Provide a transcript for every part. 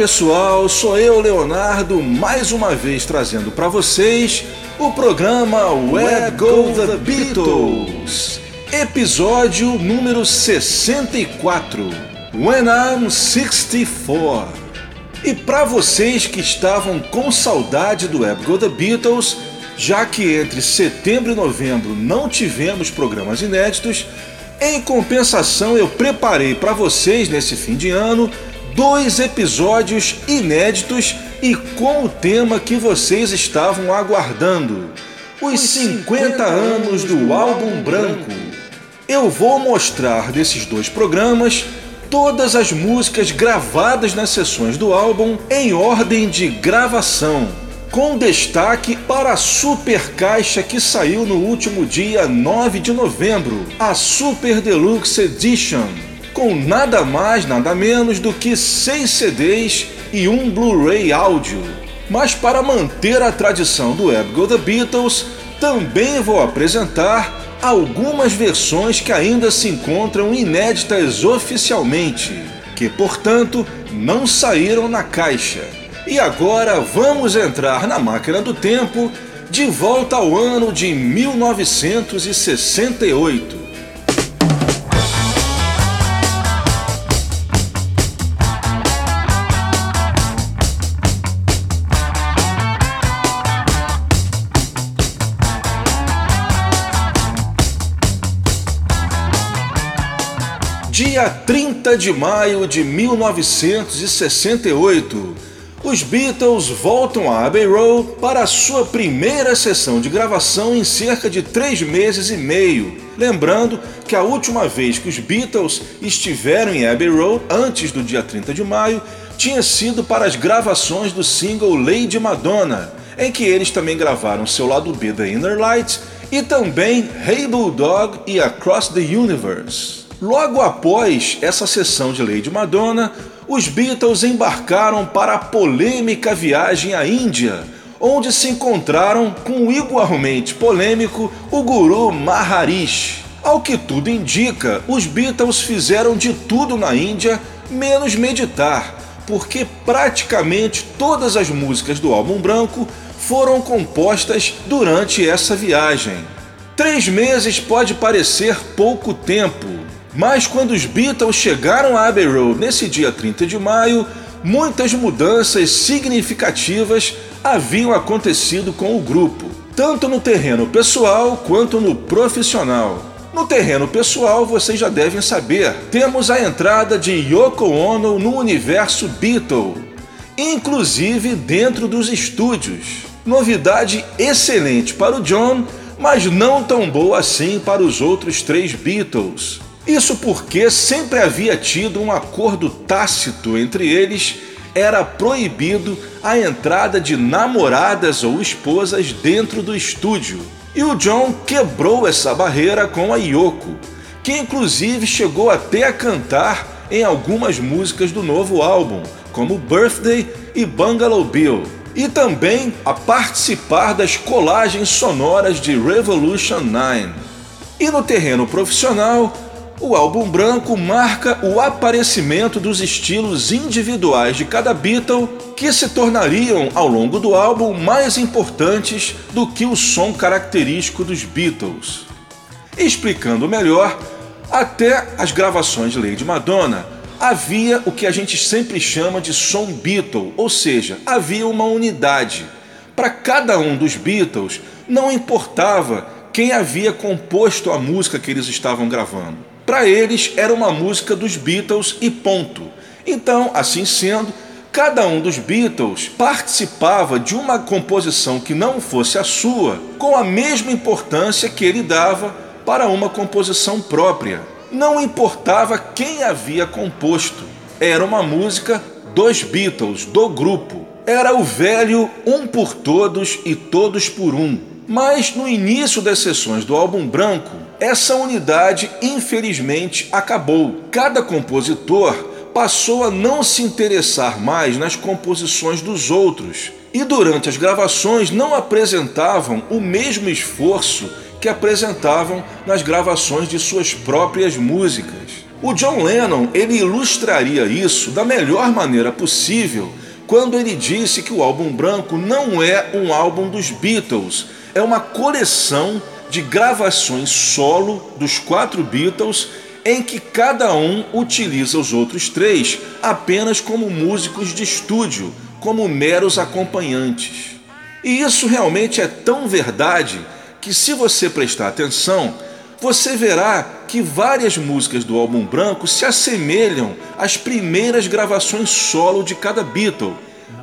Pessoal, sou eu, Leonardo, mais uma vez trazendo para vocês o programa Where Go the Beatles, episódio número 64, When I'm 64. E para vocês que estavam com saudade do Where Go the Beatles, já que entre setembro e novembro não tivemos programas inéditos, em compensação eu preparei para vocês nesse fim de ano dois episódios inéditos e com o tema que vocês estavam aguardando: os 50 anos do álbum branco. Eu vou mostrar nesses dois programas todas as músicas gravadas nas sessões do álbum em ordem de gravação, com destaque para a super caixa que saiu no último dia 9 de novembro, a Super Deluxe Edition com nada mais, nada menos do que seis CDs e um Blu-ray áudio. Mas para manter a tradição do Web Go The Beatles, também vou apresentar algumas versões que ainda se encontram inéditas oficialmente, que portanto não saíram na caixa. E agora vamos entrar na máquina do tempo de volta ao ano de 1968 Dia 30 de maio de 1968, os Beatles voltam a Abbey Road para a sua primeira sessão de gravação em cerca de três meses e meio. Lembrando que a última vez que os Beatles estiveram em Abbey Road, antes do dia 30 de maio, tinha sido para as gravações do single Lady Madonna, em que eles também gravaram seu lado B da Inner Light e também Hey Bulldog e Across the Universe. Logo após essa sessão de Lady Madonna, os Beatles embarcaram para a polêmica viagem à Índia, onde se encontraram com igualmente polêmico o guru Maharishi. Ao que tudo indica, os Beatles fizeram de tudo na Índia, menos meditar, porque praticamente todas as músicas do álbum branco foram compostas durante essa viagem. Três meses pode parecer pouco tempo, mas quando os Beatles chegaram a Abbey Road nesse dia 30 de maio, muitas mudanças significativas haviam acontecido com o grupo, tanto no terreno pessoal quanto no profissional. No terreno pessoal, vocês já devem saber, temos a entrada de Yoko Ono no universo Beatle, inclusive dentro dos estúdios. Novidade excelente para o John, mas não tão boa assim para os outros três Beatles. Isso porque sempre havia tido um acordo tácito entre eles, era proibido a entrada de namoradas ou esposas dentro do estúdio. E o John quebrou essa barreira com a Yoko, que inclusive chegou até a cantar em algumas músicas do novo álbum, como Birthday e Bungalow Bill, e também a participar das colagens sonoras de Revolution 9. E no terreno profissional, o álbum branco marca o aparecimento dos estilos individuais de cada Beatle que se tornariam ao longo do álbum mais importantes do que o som característico dos Beatles. Explicando melhor, até as gravações de Lady Madonna havia o que a gente sempre chama de som Beatle, ou seja, havia uma unidade. Para cada um dos Beatles, não importava quem havia composto a música que eles estavam gravando. Para eles era uma música dos Beatles e ponto. Então, assim sendo, cada um dos Beatles participava de uma composição que não fosse a sua, com a mesma importância que ele dava para uma composição própria. Não importava quem havia composto, era uma música dos Beatles, do grupo. Era o velho um por todos e todos por um. Mas no início das sessões do álbum branco, essa unidade, infelizmente, acabou. Cada compositor passou a não se interessar mais nas composições dos outros e durante as gravações não apresentavam o mesmo esforço que apresentavam nas gravações de suas próprias músicas. O John Lennon ele ilustraria isso da melhor maneira possível quando ele disse que o álbum branco não é um álbum dos Beatles, é uma coleção de gravações solo dos quatro Beatles em que cada um utiliza os outros três apenas como músicos de estúdio, como meros acompanhantes. E isso realmente é tão verdade que, se você prestar atenção, você verá que várias músicas do álbum branco se assemelham às primeiras gravações solo de cada Beatle.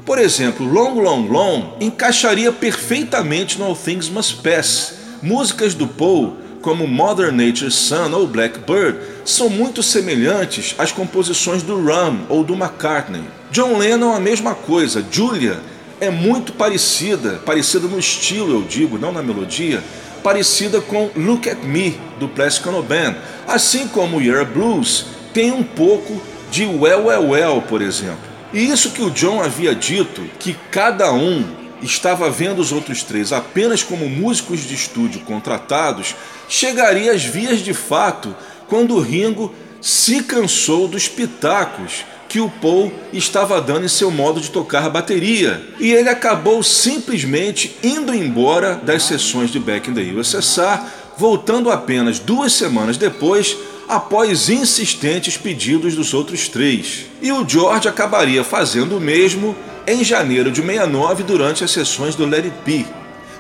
Por exemplo, Long Long Long encaixaria perfeitamente no All Things Must Pass. Músicas do Paul, como Mother Nature's Son ou Blackbird, são muito semelhantes às composições do Ram ou do McCartney. John Lennon a mesma coisa, Julia é muito parecida, parecida no estilo, eu digo, não na melodia, parecida com Look at Me do Plastic Band, assim como Year Blues tem um pouco de Well Well Well, por exemplo. E isso que o John havia dito, que cada um estava vendo os outros três apenas como músicos de estúdio contratados, chegaria às vias de fato quando o Ringo se cansou dos pitacos que o Paul estava dando em seu modo de tocar a bateria. E ele acabou simplesmente indo embora das sessões de Back in the USSR, voltando apenas duas semanas depois, após insistentes pedidos dos outros três. E o George acabaria fazendo o mesmo em janeiro de 69 durante as sessões do Let It Be.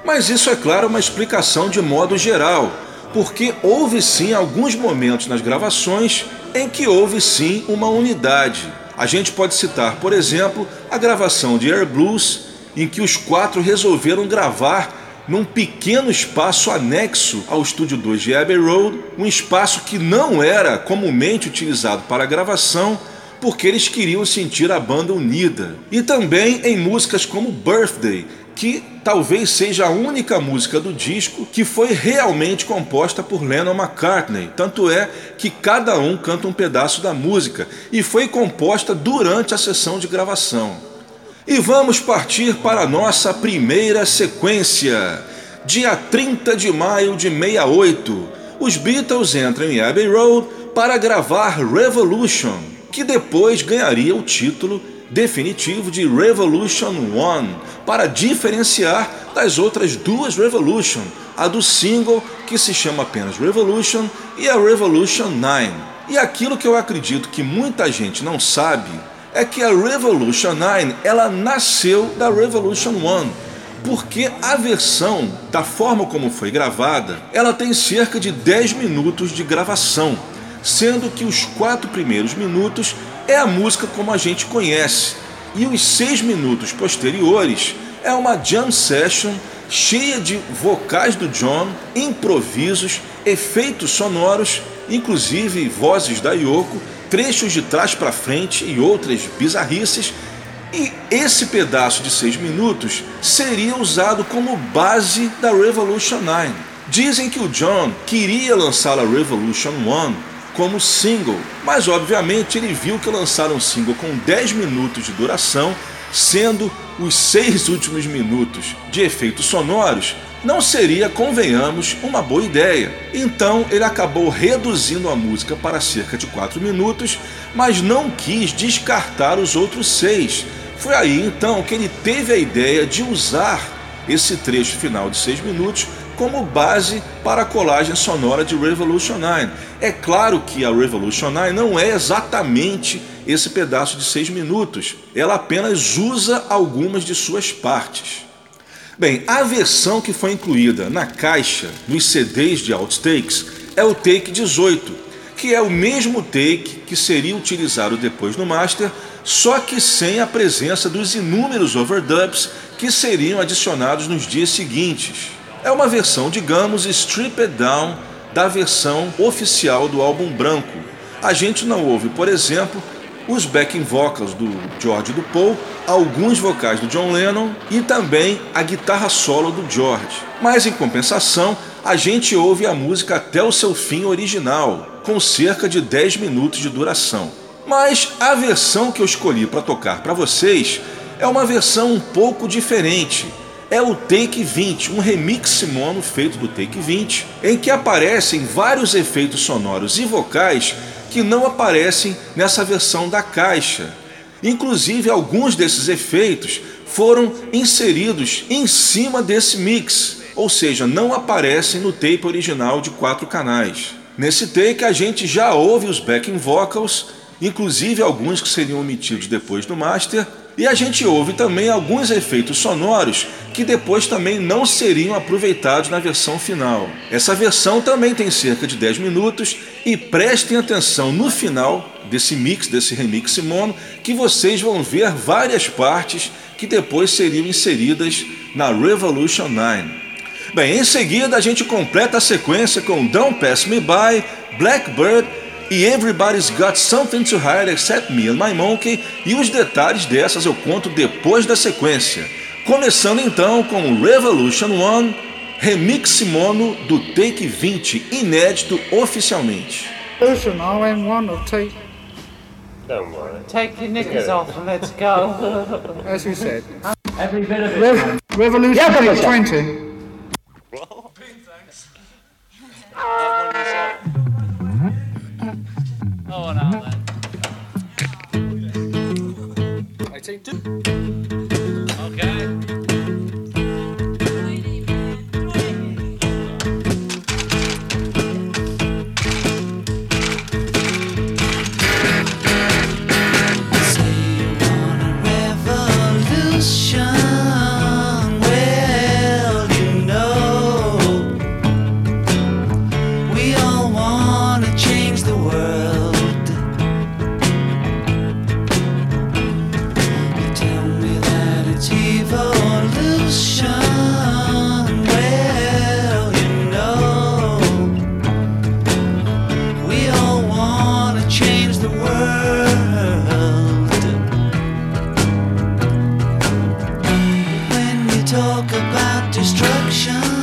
Mas isso é claro uma explicação de modo geral, porque houve sim alguns momentos nas gravações em que houve sim uma unidade. A gente pode citar, por exemplo, a gravação de Air Blues, em que os quatro resolveram gravar num pequeno espaço anexo ao estúdio 2 de Abbey Road, um espaço que não era comumente utilizado para gravação, porque eles queriam sentir a banda unida. E também em músicas como Birthday, que talvez seja a única música do disco que foi realmente composta por Lennon McCartney. Tanto é que cada um canta um pedaço da música e foi composta durante a sessão de gravação. E vamos partir para a nossa primeira sequência. Dia 30 de maio de 68, os Beatles entram em Abbey Road para gravar Revolution, que depois ganharia o título definitivo de Revolution 1 para diferenciar das outras duas Revolution, a do single que se chama apenas Revolution e a Revolution 9. E aquilo que eu acredito que muita gente não sabe é que a Revolution 9 ela nasceu da Revolution 1 porque a versão, da forma como foi gravada, ela tem cerca de 10 minutos de gravação, sendo que os quatro primeiros minutos é a música como a gente conhece, e os seis minutos posteriores é uma jam session cheia de vocais do John, improvisos, efeitos sonoros, inclusive vozes da Yoko, trechos de trás para frente e outras bizarrices. E esse pedaço de seis minutos seria usado como base da Revolution 9. Dizem que o John queria lançar a Revolution 1 como single, mas obviamente ele viu que lançar um single com 10 minutos de duração, sendo os seis últimos minutos de efeitos sonoros, não seria, convenhamos, uma boa ideia. Então ele acabou reduzindo a música para cerca de 4 minutos, mas não quis descartar os outros seis. Foi aí então que ele teve a ideia de usar esse trecho final de 6 minutos como base para a colagem sonora de Revolution 9. É claro que a Revolution 9 não é exatamente esse pedaço de seis minutos, ela apenas usa algumas de suas partes. Bem, a versão que foi incluída na caixa dos CDs de outtakes é o take 18, que é o mesmo take que seria utilizado depois no master, só que sem a presença dos inúmeros overdubs que seriam adicionados nos dias seguintes. É uma versão, digamos, stripped down da versão oficial do álbum branco. A gente não ouve, por exemplo, os backing vocals do George do Paul, alguns vocais do John Lennon e também a guitarra solo do George. Mas em compensação, a gente ouve a música até o seu fim original, com cerca de 10 minutos de duração. Mas a versão que eu escolhi para tocar para vocês é uma versão um pouco diferente é o Take 20, um remix mono feito do Take 20, em que aparecem vários efeitos sonoros e vocais que não aparecem nessa versão da caixa. Inclusive, alguns desses efeitos foram inseridos em cima desse mix, ou seja, não aparecem no tape original de quatro canais. Nesse take, a gente já ouve os backing vocals, inclusive alguns que seriam omitidos depois do master, e a gente ouve também alguns efeitos sonoros que depois também não seriam aproveitados na versão final. Essa versão também tem cerca de 10 minutos e prestem atenção no final desse mix, desse remix mono, que vocês vão ver várias partes que depois seriam inseridas na Revolution 9. Bem, em seguida a gente completa a sequência com Don't Pass Me By, Blackbird e Everybody's Got Something to Hide Except Me and My Monkey, e os detalhes dessas eu conto depois da sequência. Começando então com Revolution 1, remix mono do Take 20, inédito oficialmente. Revolution, one of take. Don't worry. Take your knickers off and let's go. As we said. Every bit of it. Rev- Revolution Yeah, Take 20. Oh, now then. I take two. Okay. Talk about destruction,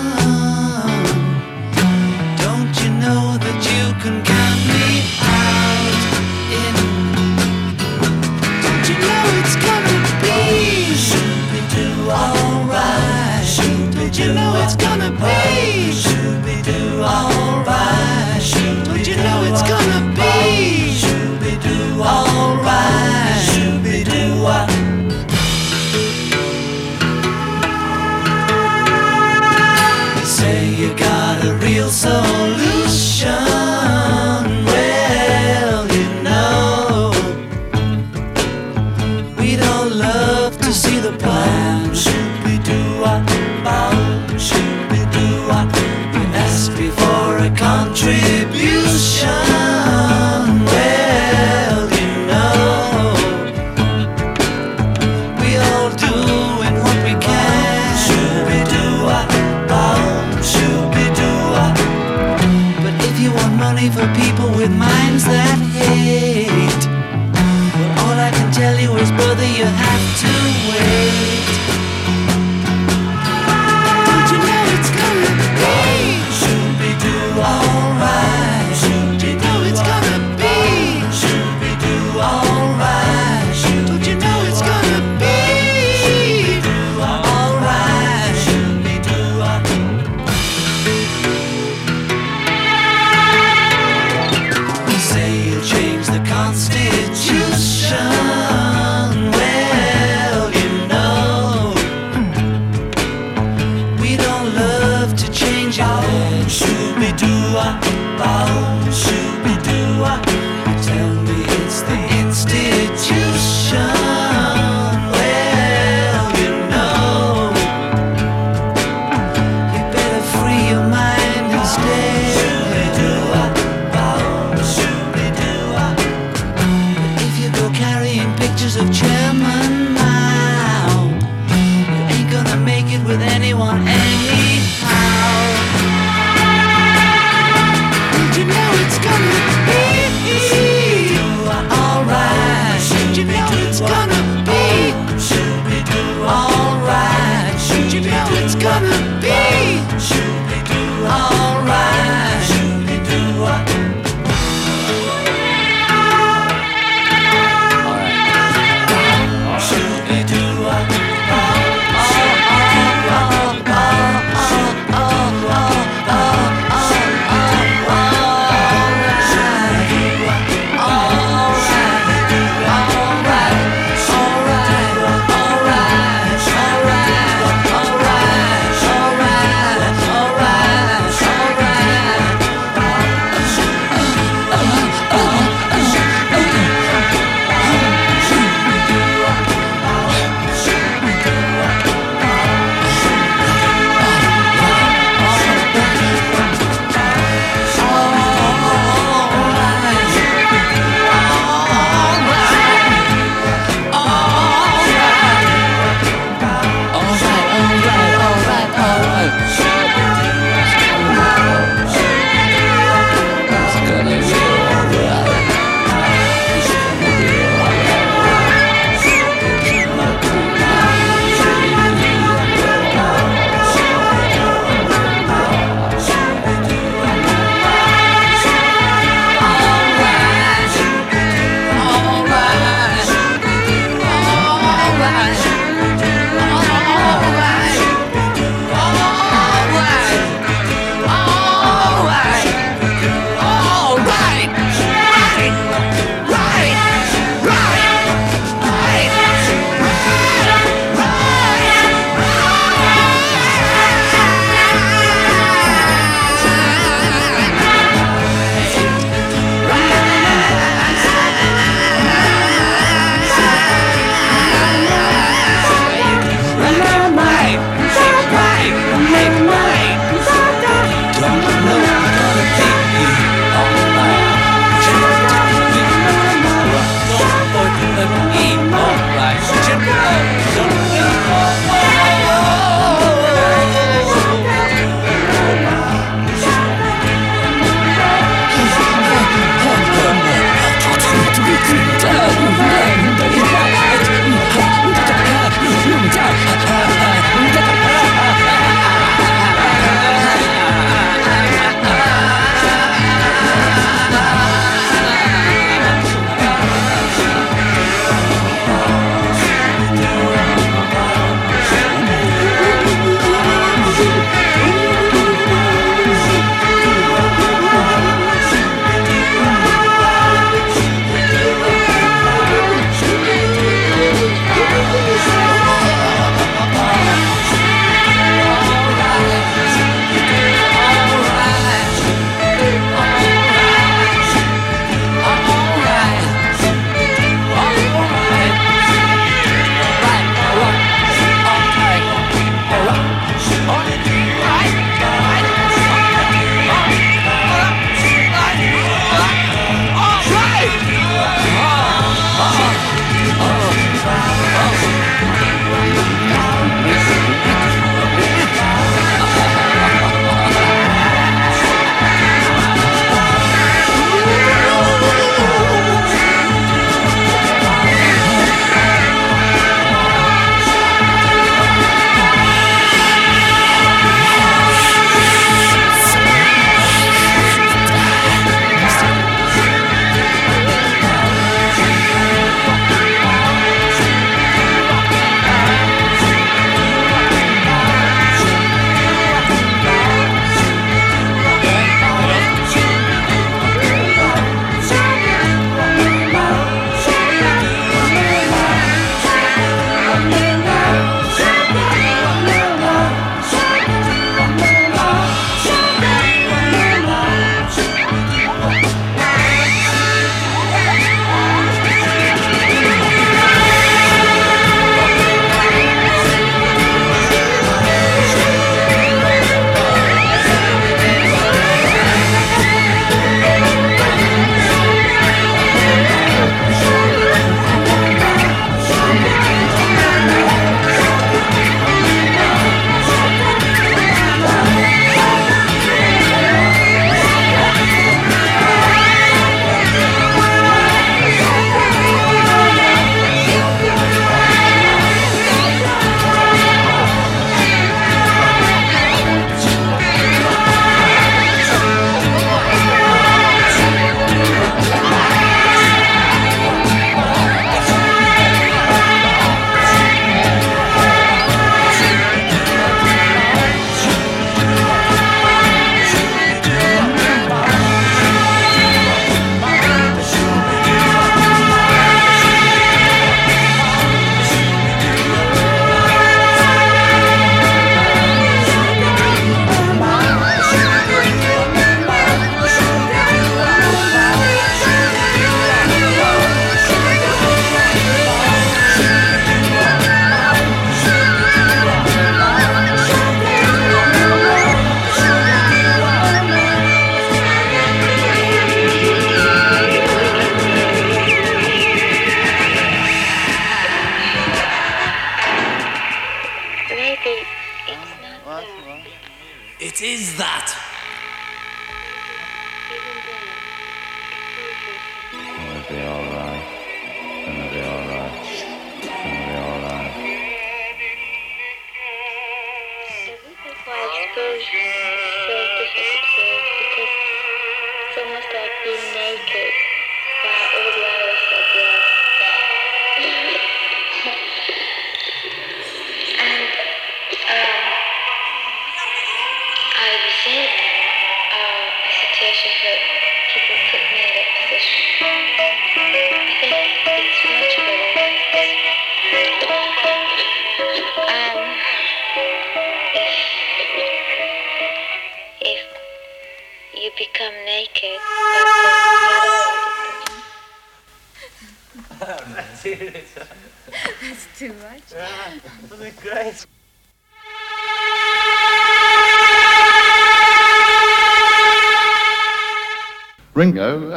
It is that.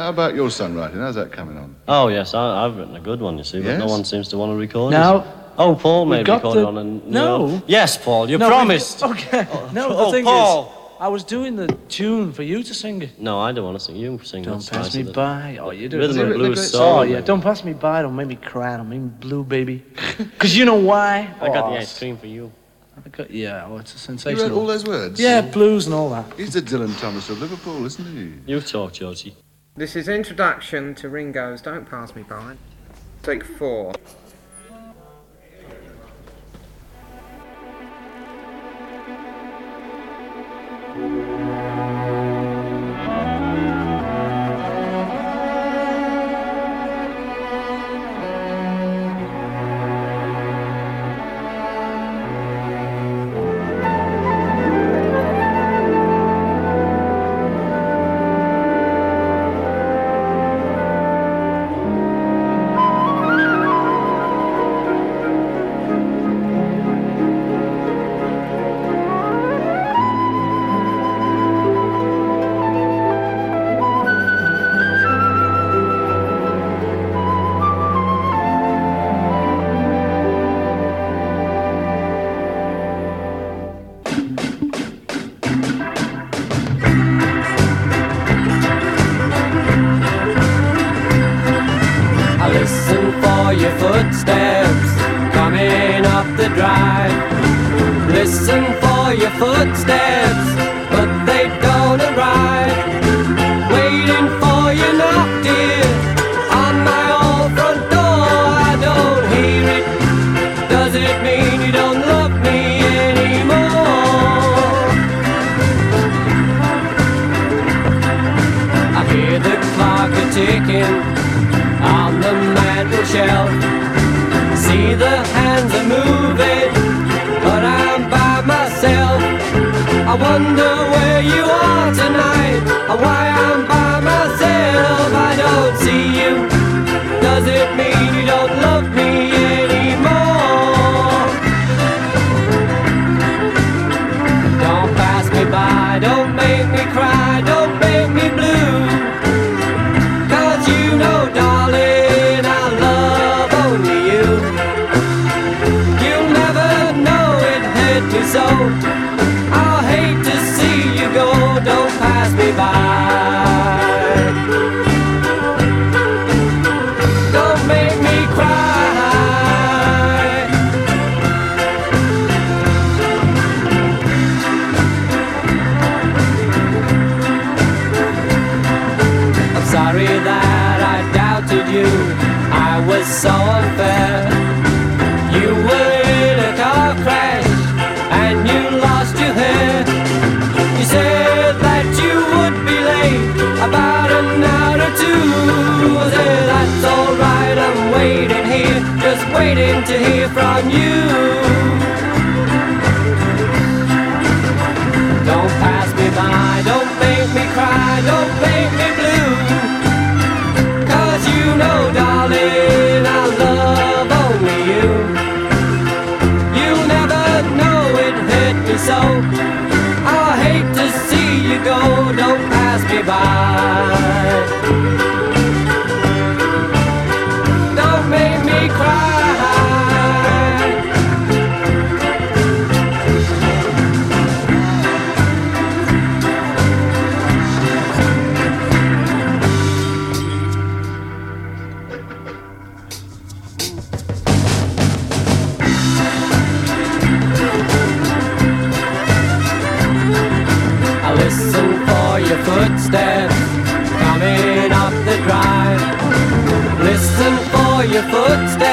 How about your songwriting? How's that coming on? Oh yes, I, I've written a good one. You see, but no Yes? one seems to want to record it. No. Oh, Paul We've made got record the- on and No. Yes, Paul, you No, we- promised. Okay. Oh, no, the oh, thing Paul. is, I was doing the tune for you to sing it. No, I don't want to sing. You sing. Don't That's pass nicer me than- by. Oh, you do. Rhythm and written blues great song. Oh yeah, don't pass me by. Don't make me cry. Don't make me blue, baby. Cause you know why? I got Oh, the ice cream for you. I got- yeah. Oh, it's a sensation. You wrote sensational. all those words? yeah, blues and all that. He's the Dylan Thomas of Liverpool, isn't he? You talk, Georgie. This is introduction to Ringo's Don't Pass Me By. Take four. I was so unfair. You were in a car crash and you lost your hair. You said that you would be late about an hour or two. I said that's alright, I'm waiting here, just waiting to hear from you. Don't pass me by, don't make me cry, don't make me blue. Cause you know, so. Oh, I hate to see you go, don't pass me by. footsteps coming up the drive. Listen for your footsteps.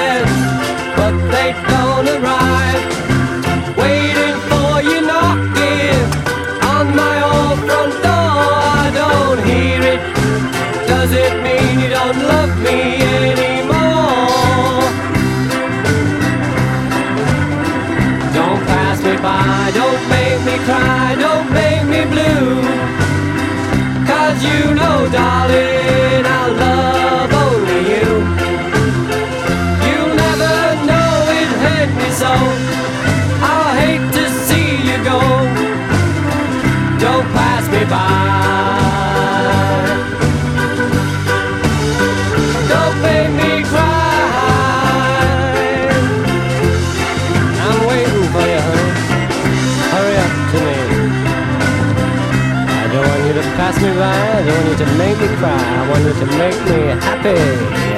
I want you to make me cry. I want you to make me happy,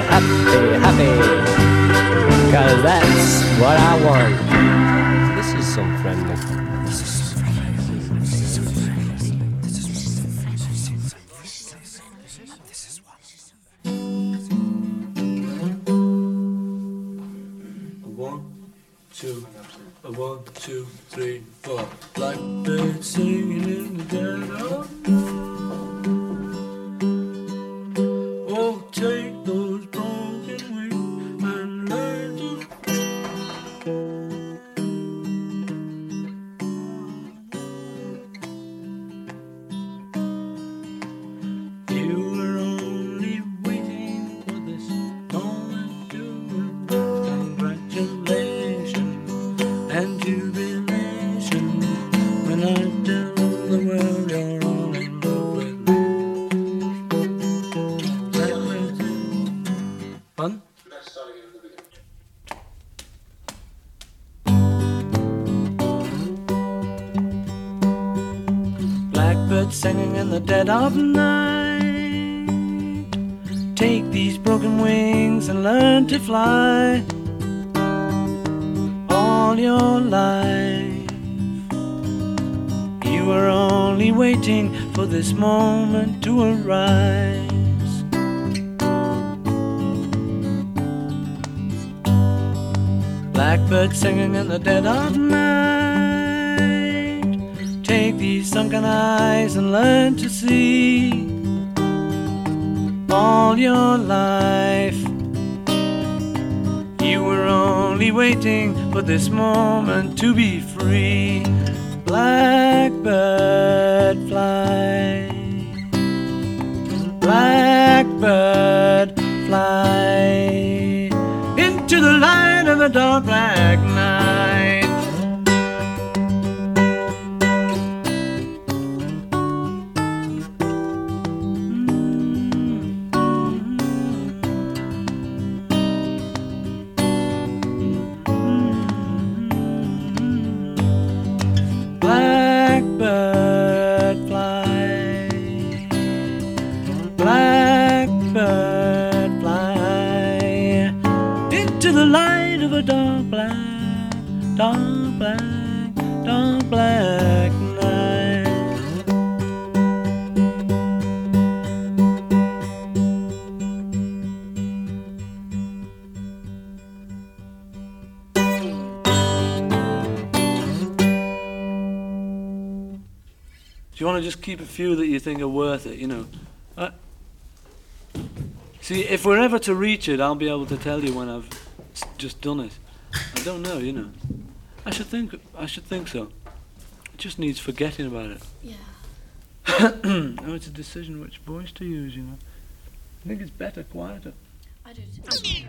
happy, happy. Cause that's what I want. this moment to be free. keep a few that you think are worth it, you know. See, if we're ever to reach it, I'll be able to tell you when I've just done it. I don't know, you know. I should think. I should think so. It just needs forgetting about it. Yeah. oh, it's a decision which voice to use, you know. I think it's better quieter. I do too.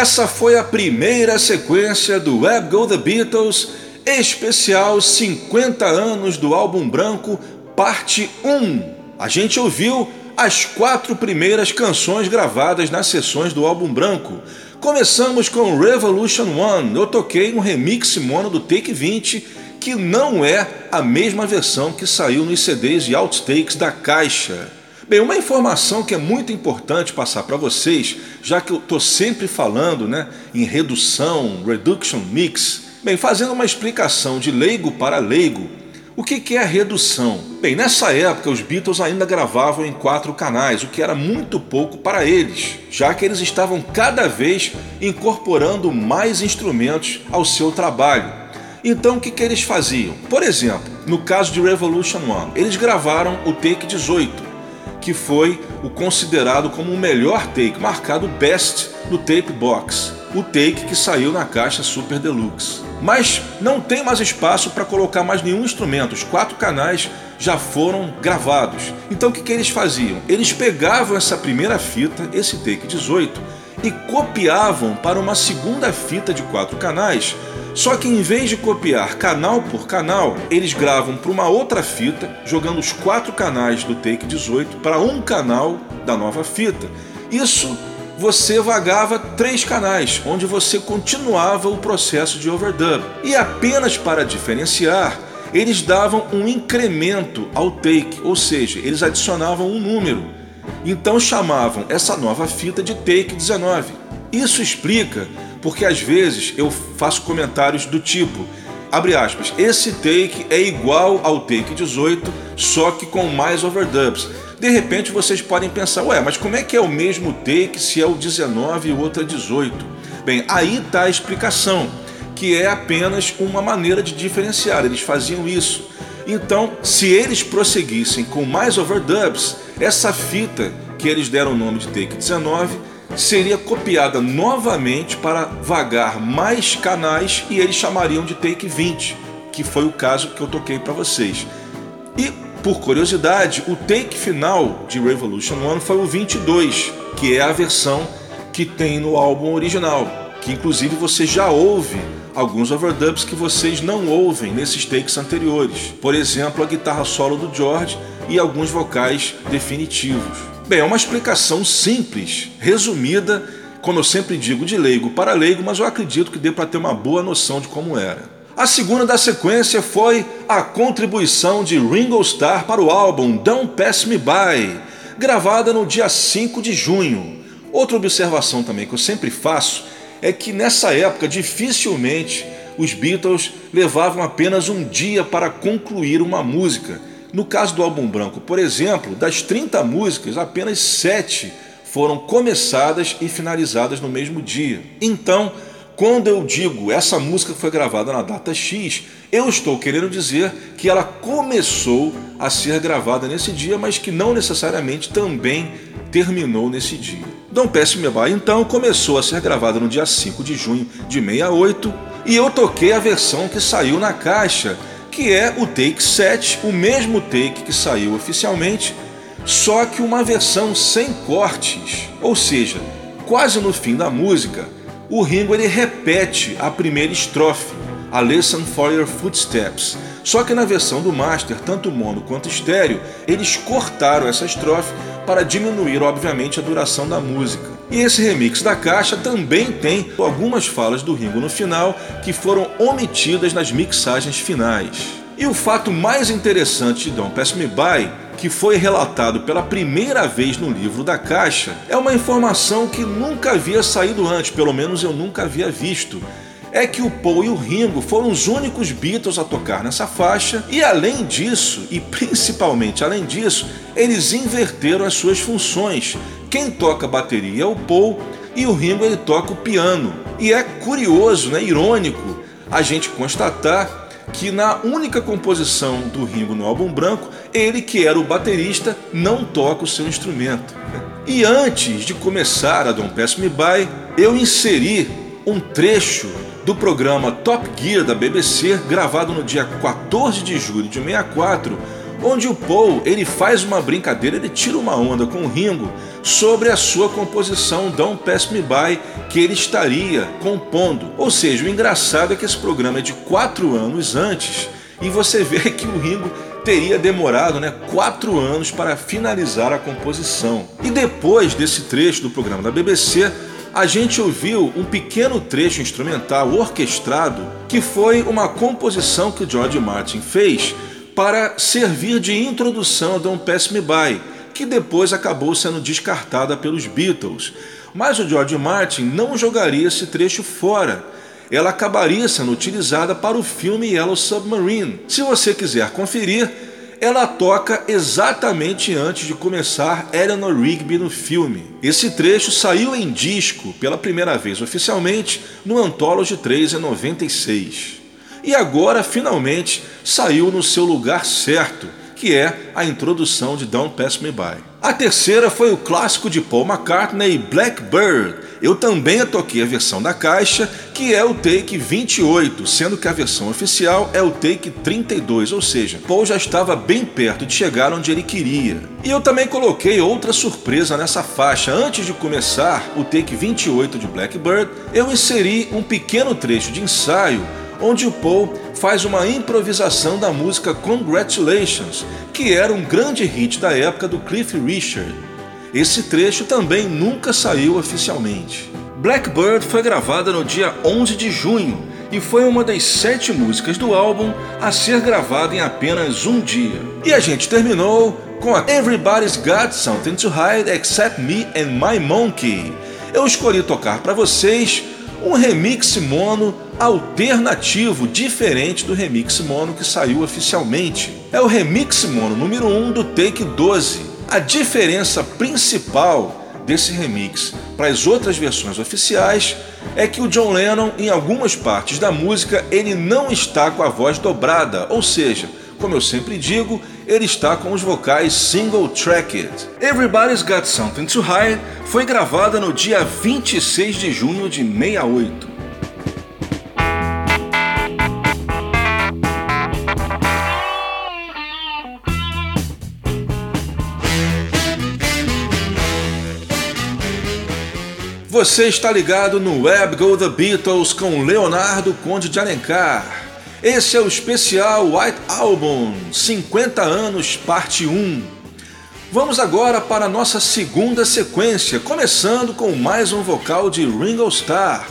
Essa foi a primeira sequência do Web Go The Beatles, especial 50 anos do álbum branco, parte 1. A gente ouviu as quatro primeiras canções gravadas nas sessões do álbum branco. Começamos com Revolution One. Eu toquei um remix mono do Take 20, que não é a mesma versão que saiu nos CDs e outtakes da caixa. Bem, uma informação que é muito importante passar para vocês, já que eu estou sempre falando né, em redução, reduction mix. Bem, fazendo uma explicação de leigo para leigo, o que, é a redução? Bem, nessa época os Beatles ainda gravavam em quatro canais, o que era muito pouco para eles, já que eles estavam cada vez incorporando mais instrumentos ao seu trabalho. Então o que, que eles faziam? Por exemplo, no caso de Revolution One, eles gravaram o take 18, que foi o considerado como o melhor take, marcado best no tape box, o take que saiu na caixa Super Deluxe. Mas não tem mais espaço para colocar mais nenhum instrumento, os quatro canais já foram gravados. Então o que, que eles faziam? Eles pegavam essa primeira fita, esse take 18, e copiavam para uma segunda fita de quatro canais. Só que em vez de copiar canal por canal, eles gravam para uma outra fita, jogando os quatro canais do take 18 para um canal da nova fita. Isso você vagava três canais, onde você continuava o processo de overdub. E apenas para diferenciar, eles davam um incremento ao take, ou seja, eles adicionavam um número. Então chamavam essa nova fita de take 19. Isso explica porque às vezes eu faço comentários do tipo, abre aspas, esse take é igual ao take 18, só que com mais overdubs. De repente vocês podem pensar, ué, mas como é que é o mesmo take se é o 19 e o outro é 18? Bem, aí está a explicação, que é apenas uma maneira de diferenciar, eles faziam isso. Então, se eles prosseguissem com mais overdubs, essa fita que eles deram o nome de take 19 seria copiada novamente para vagar mais canais e eles chamariam de take 20, que foi o caso que eu toquei para vocês. E por curiosidade, o take final de Revolution One foi o 22, que é a versão que tem no álbum original, que inclusive você já ouve alguns overdubs que vocês não ouvem nesses takes anteriores. Por exemplo, a guitarra solo do George e alguns vocais definitivos. Bem, é uma explicação simples, resumida, como eu sempre digo, de leigo para leigo, mas eu acredito que dê para ter uma boa noção de como era. A segunda da sequência foi a contribuição de Ringo Starr para o álbum Don't Pass Me By, gravada no dia 5 de junho. Outra observação também que eu sempre faço é que nessa época dificilmente os Beatles levavam apenas um dia para concluir uma música. No caso do álbum branco, por exemplo, das 30 músicas, apenas 7 foram começadas e finalizadas no mesmo dia. Então, quando eu digo essa música foi gravada na data X, eu estou querendo dizer que ela começou a ser gravada nesse dia, mas que não necessariamente também terminou nesse dia. Dom Me By então começou a ser gravada no dia 5 de junho de 68 e eu toquei a versão que saiu na caixa, que é o take 7, o mesmo take que saiu oficialmente, só que uma versão sem cortes, ou seja, quase no fim da música o Ringo ele repete a primeira estrofe, a Listen for Your Footsteps. Só que na versão do Master, tanto mono quanto estéreo, eles cortaram essa estrofe para diminuir, obviamente, a duração da música. E esse remix da caixa também tem algumas falas do Ringo no final que foram omitidas nas mixagens finais. E o fato mais interessante de Don't Pass Me By que foi relatado pela primeira vez no livro da Caixa, é uma informação que nunca havia saído antes, pelo menos eu nunca havia visto. É que o Paul e o Ringo foram os únicos Beatles a tocar nessa faixa, e além disso, e principalmente além disso, eles inverteram as suas funções. Quem toca bateria é o Paul e o Ringo ele toca o piano. E é curioso, né, irônico, a gente constatar que na única composição do Ringo no álbum branco, ele que era o baterista não toca o seu instrumento. E antes de começar a Don't Pass Me By, eu inseri um trecho do programa Top Gear da BBC, gravado no dia 14 de julho de 64, onde o Paul ele faz uma brincadeira, ele tira uma onda com o Ringo sobre a sua composição Don't Pass Me By que ele estaria compondo. Ou seja, o engraçado é que esse programa é de quatro anos antes e você vê que o Ringo teria demorado né, quatro anos para finalizar a composição. E depois desse trecho do programa da BBC, a gente ouviu um pequeno trecho instrumental orquestrado que foi uma composição que George Martin fez para servir de introdução a Don't Pass Me By, que depois acabou sendo descartada pelos Beatles. Mas o George Martin não jogaria esse trecho fora. Ela acabaria sendo utilizada para o filme Yellow Submarine. Se você quiser conferir, ela toca exatamente antes de começar Eleanor Rigby no filme. Esse trecho saiu em disco pela primeira vez oficialmente no Anthology 3 em 96. E agora finalmente saiu no seu lugar certo, que é a introdução de Don't Pass Me By. A terceira foi o clássico de Paul McCartney, Blackbird. Eu também toquei a versão da caixa, que é o take 28, sendo que a versão oficial é o take 32, ou seja, Paul já estava bem perto de chegar onde ele queria. E eu também coloquei outra surpresa nessa faixa. Antes de começar o take 28 de Blackbird, eu inseri um pequeno trecho de ensaio onde o Paul faz uma improvisação da música Congratulations, que era um grande hit da época do Cliff Richard. Esse trecho também nunca saiu oficialmente. Blackbird foi gravada no dia 11 de junho e foi uma das sete músicas do álbum a ser gravada em apenas um dia. E a gente terminou com a Everybody's Got Something to Hide Except Me and My Monkey. Eu escolhi tocar para vocês um remix mono alternativo, diferente do remix mono que saiu oficialmente. É o remix mono número 1 do Take 12. A diferença principal desse remix para as outras versões oficiais é que o John Lennon, em algumas partes da música, ele não está com a voz dobrada, ou seja, como eu sempre digo, ele está com os vocais single tracked. Everybody's Got Something to Hide foi gravada no dia 26 de junho de 68. Você está ligado no Web Go The Beatles com Leonardo Conde de Alencar. Esse é o especial White Album 50 anos, parte 1. Vamos agora para a nossa segunda sequência, começando com mais um vocal de Ringo Starr.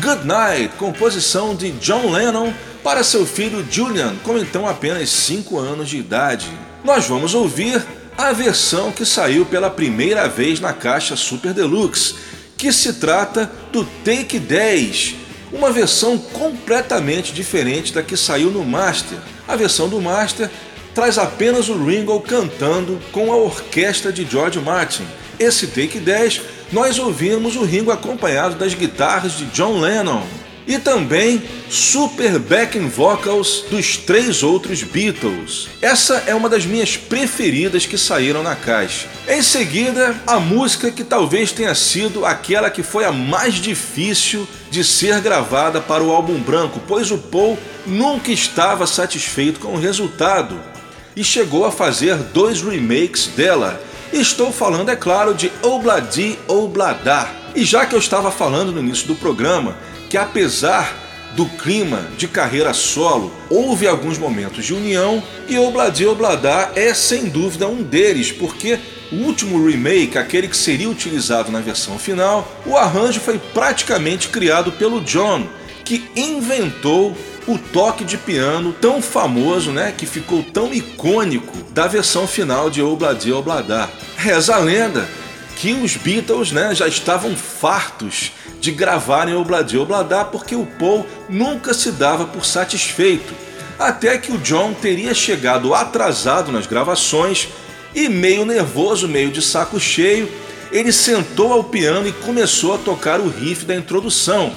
Good Night, composição de John Lennon para seu filho Julian, com então apenas 5 anos de idade. Nós vamos ouvir a versão que saiu pela primeira vez na caixa Super Deluxe que se trata do Take 10, uma versão completamente diferente da que saiu no Master. A versão do Master traz apenas o Ringo cantando com a orquestra de George Martin. Esse Take 10 nós ouvimos o Ringo acompanhado das guitarras de John Lennon e também super backing vocals dos três outros Beatles. Essa é uma das minhas preferidas que saíram na caixa. Em seguida, a música que talvez tenha sido aquela que foi a mais difícil de ser gravada para o álbum branco, pois o Paul nunca estava satisfeito com o resultado e chegou a fazer dois remakes dela. Estou falando, é claro, de Obladi Obladá. E já que eu estava falando no início do programa que apesar do clima de carreira solo, houve alguns momentos de união e Obladi Obladá é sem dúvida um deles, porque o último remake, aquele que seria utilizado na versão final, o arranjo foi praticamente criado pelo John, que inventou o toque de piano tão famoso, né, que ficou tão icônico da versão final de Obladi Obladá. Reza a lenda que os Beatles, né, já estavam fartos de gravarem Obladi Obladá porque o Paul nunca se dava por satisfeito, até que o John teria chegado atrasado nas gravações e, meio nervoso, meio de saco cheio, ele sentou ao piano e começou a tocar o riff da introdução.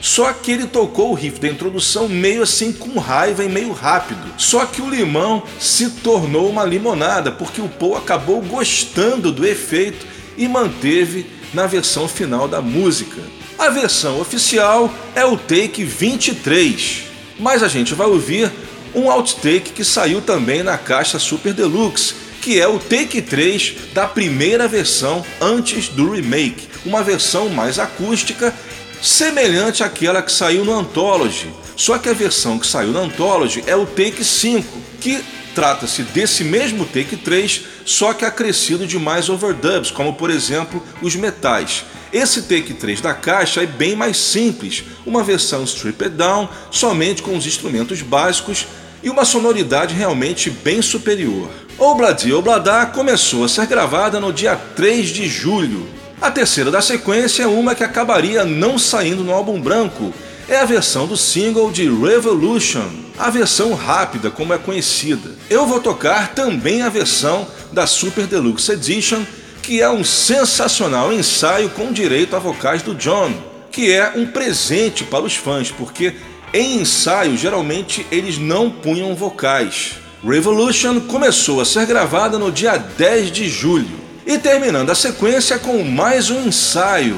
Só que ele tocou o riff da introdução meio assim com raiva e meio rápido. Só que o limão se tornou uma limonada, porque o Paul acabou gostando do efeito e manteve na versão final da música. A versão oficial é o take 23, mas a gente vai ouvir um outtake que saiu também na caixa Super Deluxe, que é o take 3 da primeira versão antes do remake, uma versão mais acústica, semelhante àquela que saiu no Anthology. Só que a versão que saiu no Anthology é o take 5, que trata-se desse mesmo take 3, só que acrescido de mais overdubs, como por exemplo os metais. Esse take 3 da caixa é bem mais simples, uma versão stripped down, somente com os instrumentos básicos e uma sonoridade realmente bem superior. Obladi Obladá começou a ser gravada no dia 3 de julho. A terceira da sequência é uma que acabaria não saindo no álbum branco. É a versão do single de Revolution, a versão rápida como é conhecida. Eu vou tocar também a versão da Super Deluxe Edition, que é um sensacional ensaio com direito a vocais do John, que é um presente para os fãs, porque em ensaio geralmente eles não punham vocais. Revolution começou a ser gravada no dia 10 de julho e terminando a sequência com mais um ensaio,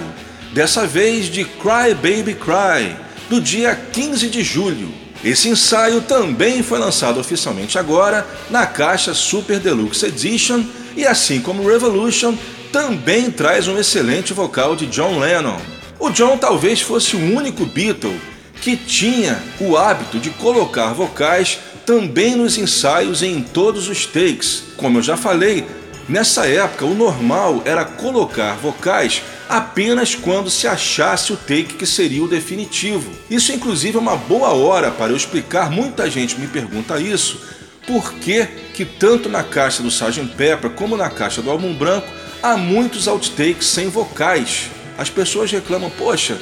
dessa vez de Cry Baby Cry, do dia 15 de julho. Esse ensaio também foi lançado oficialmente agora na caixa Super Deluxe Edition e assim como Revolution, também traz um excelente vocal de John Lennon. O John talvez fosse o único Beatle que tinha o hábito de colocar vocais também nos ensaios e em todos os takes. Como eu já falei, nessa época o normal era colocar vocais apenas quando se achasse o take que seria o definitivo. Isso inclusive é uma boa hora para eu explicar, muita gente me pergunta isso, por que, que tanto na caixa do Sgt. Pepper como na caixa do álbum branco há muitos outtakes sem vocais. As pessoas reclamam, poxa,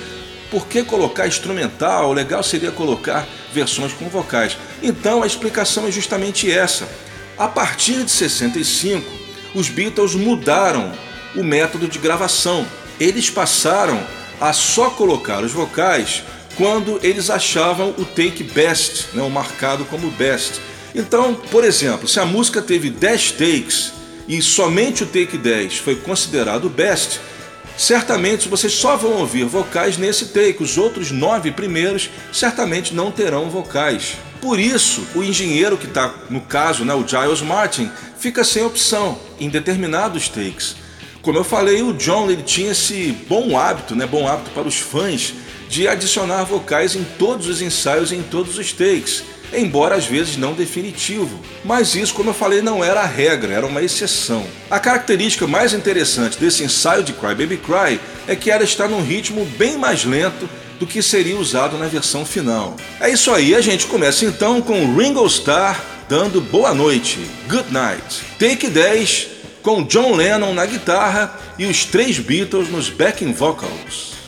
por que colocar instrumental? O legal seria colocar versões com vocais. Então a explicação é justamente essa. A partir de 65, os Beatles mudaram o método de gravação. Eles passaram a só colocar os vocais quando eles achavam o take best, né, o marcado como best. Então, por exemplo, se a música teve 10 takes e somente o take 10 foi considerado best, certamente vocês só vão ouvir vocais nesse take, os outros nove primeiros certamente não terão vocais. Por isso, o engenheiro que está, no caso, né, o Giles Martin, fica sem opção em determinados takes. Como eu falei, o John ele tinha esse bom hábito, né, bom hábito para os fãs, de adicionar vocais em todos os ensaios e em todos os takes embora às vezes não definitivo. Mas isso, como eu falei, não era a regra, era uma exceção. A característica mais interessante desse ensaio de Cry Baby Cry é que ela está num ritmo bem mais lento do que seria usado na versão final. É isso aí, a gente começa então com Ringo Starr dando boa noite, good night. Take 10 com John Lennon na guitarra e os três Beatles nos backing vocals.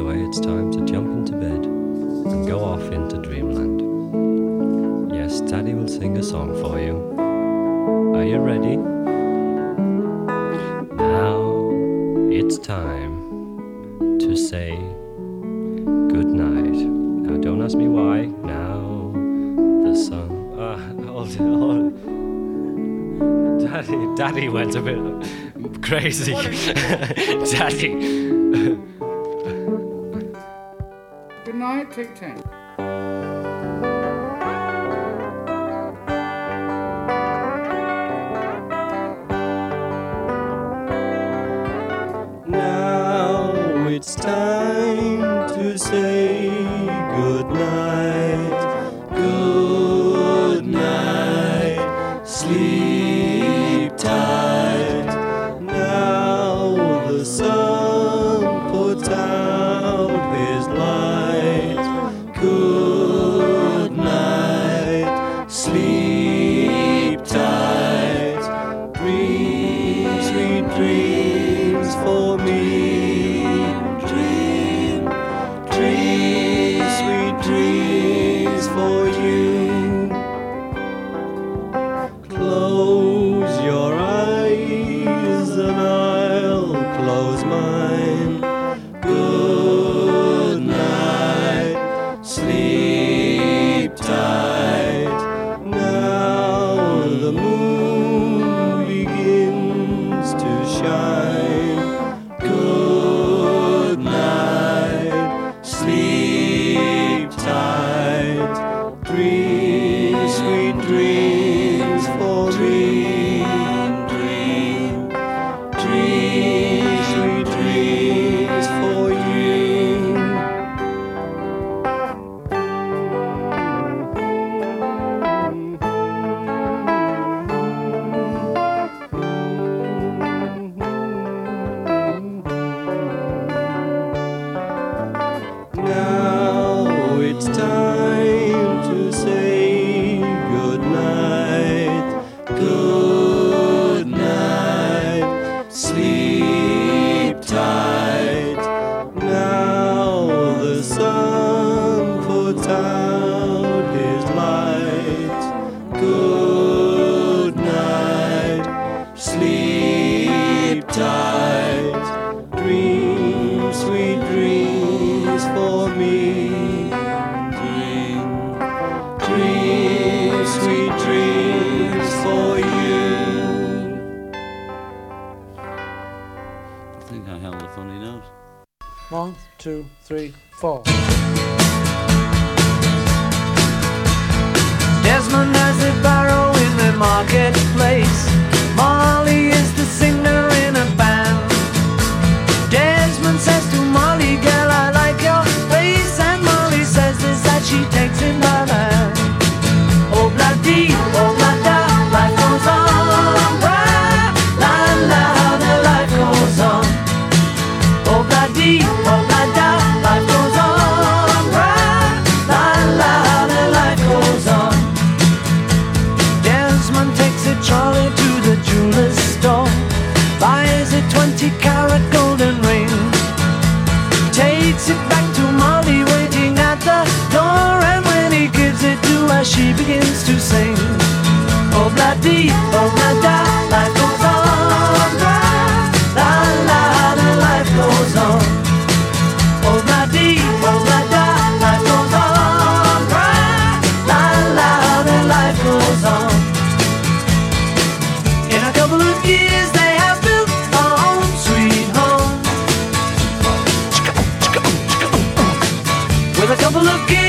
Away, it's time to jump into bed and go off into dreamland. Yes, Daddy will sing a song for you. Are you ready? Now it's time to say good night. Now don't ask me why. Now the sun. Uh, hold, hold. Daddy, Daddy went a bit crazy. Daddy. Good night,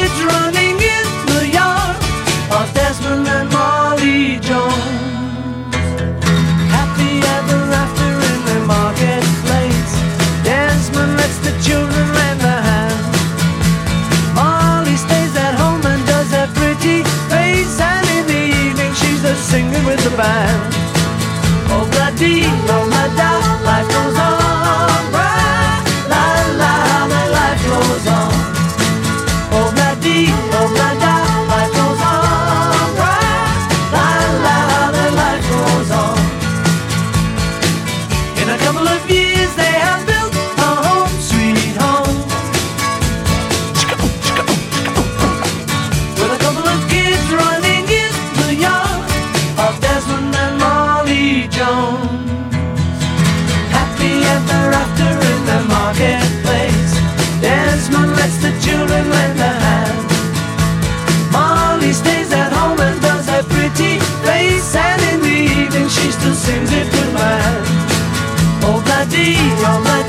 kids running in the yard of Desmond and Molly Jones. Happy ever after in the marketplace. Desmond lets the children lend a hand. Molly stays at home and does her pretty face, and in the evening she's the singer with the band. Oh, bloody, oh, my da, life goes on. seems it could mind. Oh, bloody, oh, my.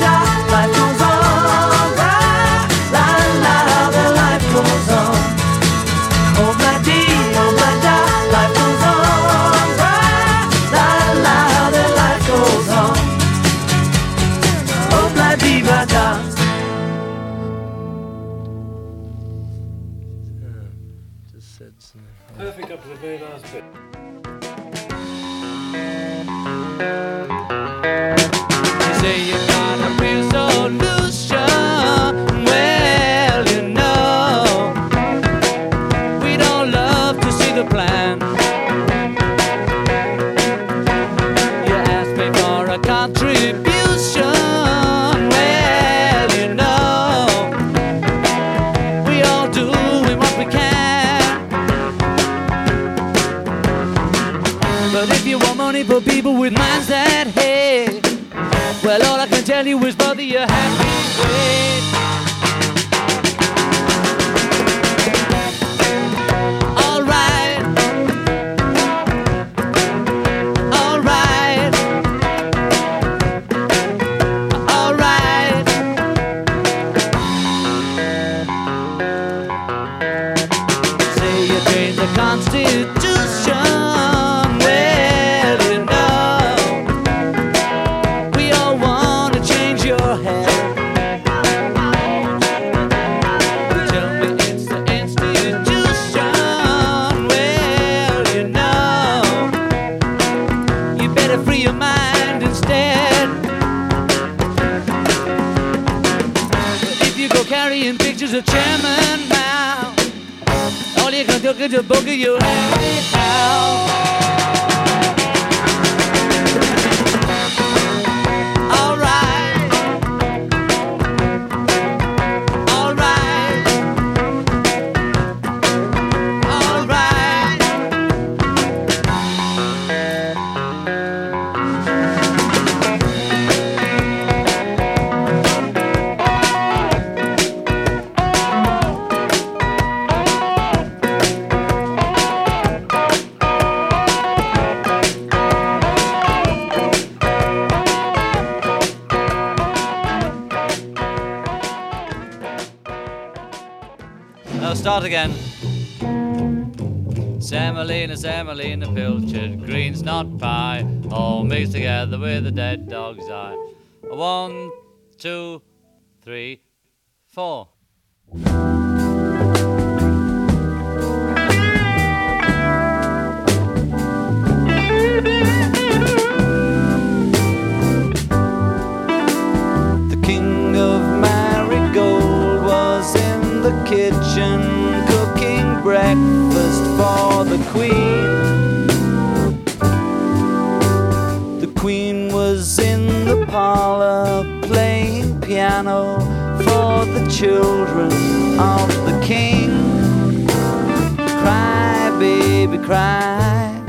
The kitchen cooking breakfast for the queen. The queen was in the parlor playing piano for the children of the king. Cry, baby, cry.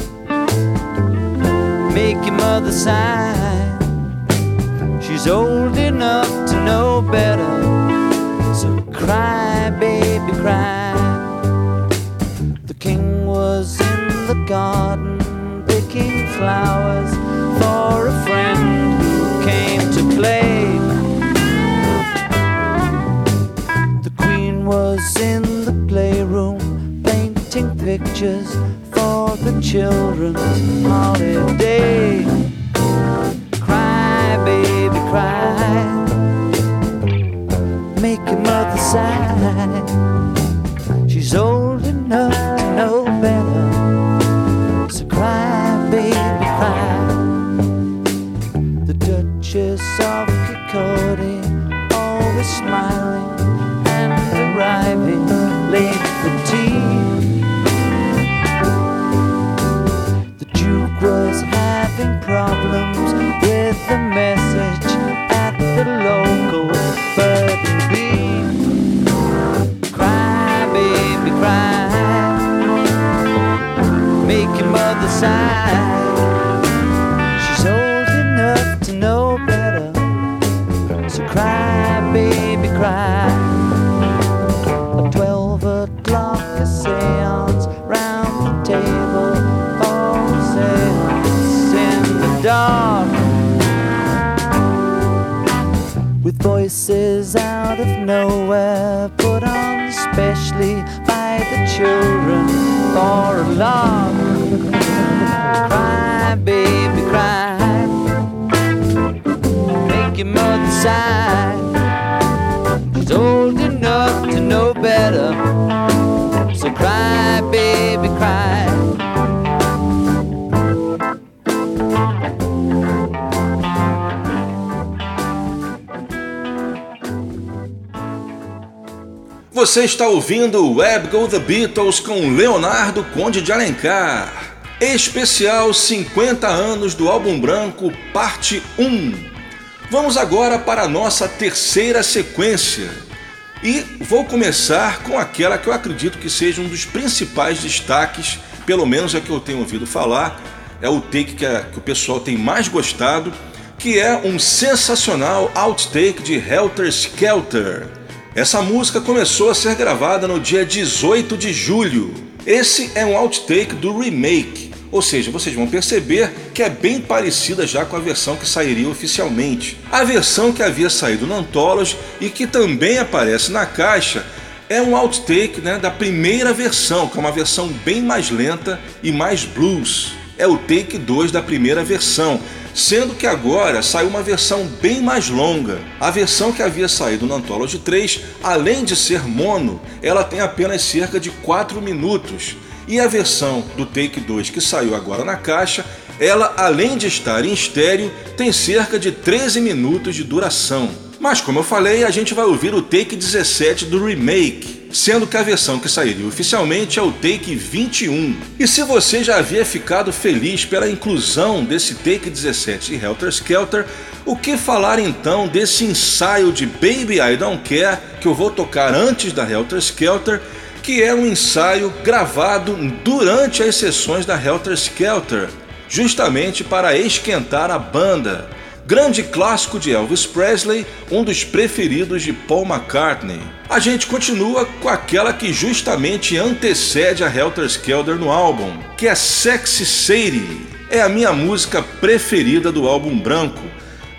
Make your mother sigh. She's old enough to know better. So cry, cry. The king was in the garden picking flowers for a friend who came to play. The queen was in the playroom painting pictures for the children's holiday. Cry, baby, cry. Make your sigh. She's old enough voices out of nowhere put on specially by the children for a lark. Cry, baby, cry. Make your mother sigh. She's old enough to know better. So cry, baby, cry. Você está ouvindo Web Go The Beatles com Leonardo Conde de Alencar. Especial 50 anos do álbum branco, parte 1. Vamos agora para a nossa terceira sequência. E vou começar com aquela que eu acredito que seja um dos principais destaques, pelo menos é que eu tenho ouvido falar, é o take que, a- que o pessoal tem mais gostado, que é um sensacional outtake de Helter Skelter. Essa música começou a ser gravada no dia 18 de julho. Esse é um outtake do remake, ou seja, vocês vão perceber que é bem parecida já com a versão que sairia oficialmente. A versão que havia saído no Anthology e que também aparece na caixa é um outtake né, da primeira versão, que é uma versão bem mais lenta e mais blues. É o take 2 da primeira versão, sendo que agora saiu uma versão bem mais longa. A versão que havia saído no Anthology 3, além de ser mono, ela tem apenas cerca de 4 minutos. E a versão do Take 2 que saiu agora na caixa, ela além de estar em estéreo, tem cerca de 13 minutos de duração. Mas como eu falei, a gente vai ouvir o Take 17 do remake, sendo que a versão que sairia oficialmente é o Take 21. E se você já havia ficado feliz pela inclusão desse Take 17 de Helter Skelter, o que falar então desse ensaio de Baby I Don't Care que eu vou tocar antes da Helter Skelter, que é um ensaio gravado durante as sessões da Helter Skelter, justamente para esquentar a banda. Grande clássico de Elvis Presley, um dos preferidos de Paul McCartney. A gente continua com aquela que justamente antecede a Helter Skelter no álbum, que é Sexy Sadie. É a minha música preferida do álbum branco,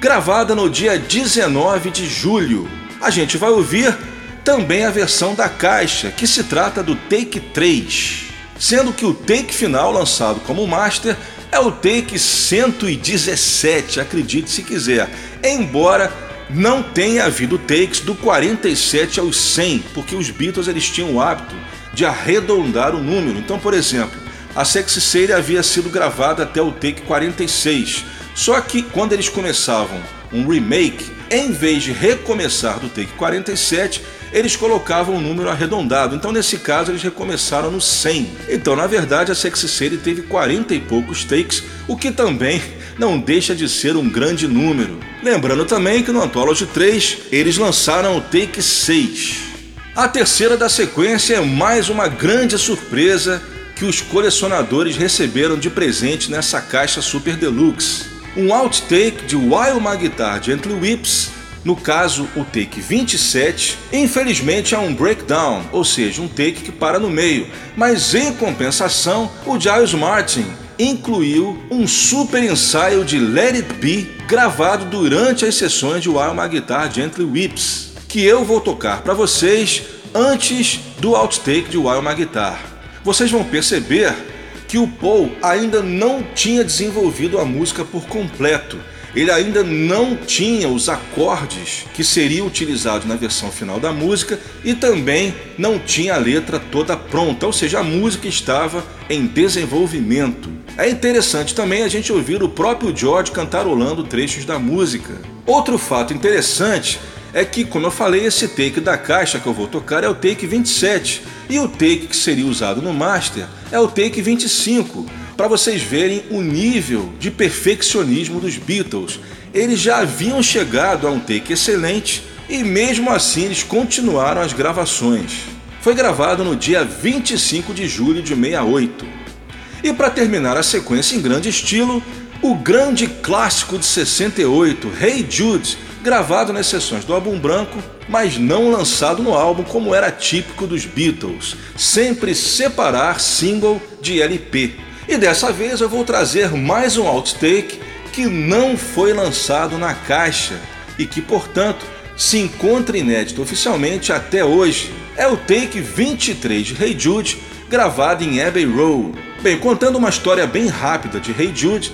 gravada no dia 19 de julho. A gente vai ouvir também a versão da caixa, que se trata do Take 3, sendo que o take final lançado como master é o take 117, acredite se quiser, embora não tenha havido takes do 47 aos 100, porque os Beatles eles tinham o hábito de arredondar o número. Então, por exemplo, a Sexy Sadie havia sido gravada até o take 46, só que quando eles começavam um remake, em vez de recomeçar do take 47, eles colocavam um número arredondado. Então, nesse caso, eles recomeçaram no 100. Então, na verdade, a Sexy Sadie teve 40 e poucos takes, o que também não deixa de ser um grande número. Lembrando também que no Anthology 3 eles lançaram o Take 6. A terceira da sequência é mais uma grande surpresa que os colecionadores receberam de presente nessa caixa Super Deluxe. Um outtake de While My Guitar Gently Whips, no caso o take 27, infelizmente é um breakdown, ou seja, um take que para no meio, mas em compensação o Giles Martin incluiu um super ensaio de Let It Be gravado durante as sessões de While My Guitar Gently Whips, que eu vou tocar para vocês antes do outtake de While My Guitar. Vocês vão perceber que o Paul ainda não tinha desenvolvido a música por completo. Ele ainda não tinha os acordes que seriam utilizados na versão final da música e também não tinha a letra toda pronta, ou seja, a música estava em desenvolvimento. É interessante também a gente ouvir o próprio George cantarolando trechos da música. Outro fato interessante é que, como eu falei, esse take da caixa que eu vou tocar é o take 27 e o take que seria usado no master é o take 25, para vocês verem o nível de perfeccionismo dos Beatles. Eles já haviam chegado a um take excelente e mesmo assim eles continuaram as gravações. Foi gravado no dia 25 de julho de 68. E para terminar a sequência em grande estilo, o grande clássico de 68, Hey Jude, gravado nas sessões do álbum branco, mas não lançado no álbum como era típico dos Beatles, sempre separar single de LP. E dessa vez eu vou trazer mais um outtake que não foi lançado na caixa e que, portanto, se encontra inédito oficialmente até hoje. É o take 23 de Hey Jude, gravado em Abbey Road. Bem, contando uma história bem rápida de Hey Jude,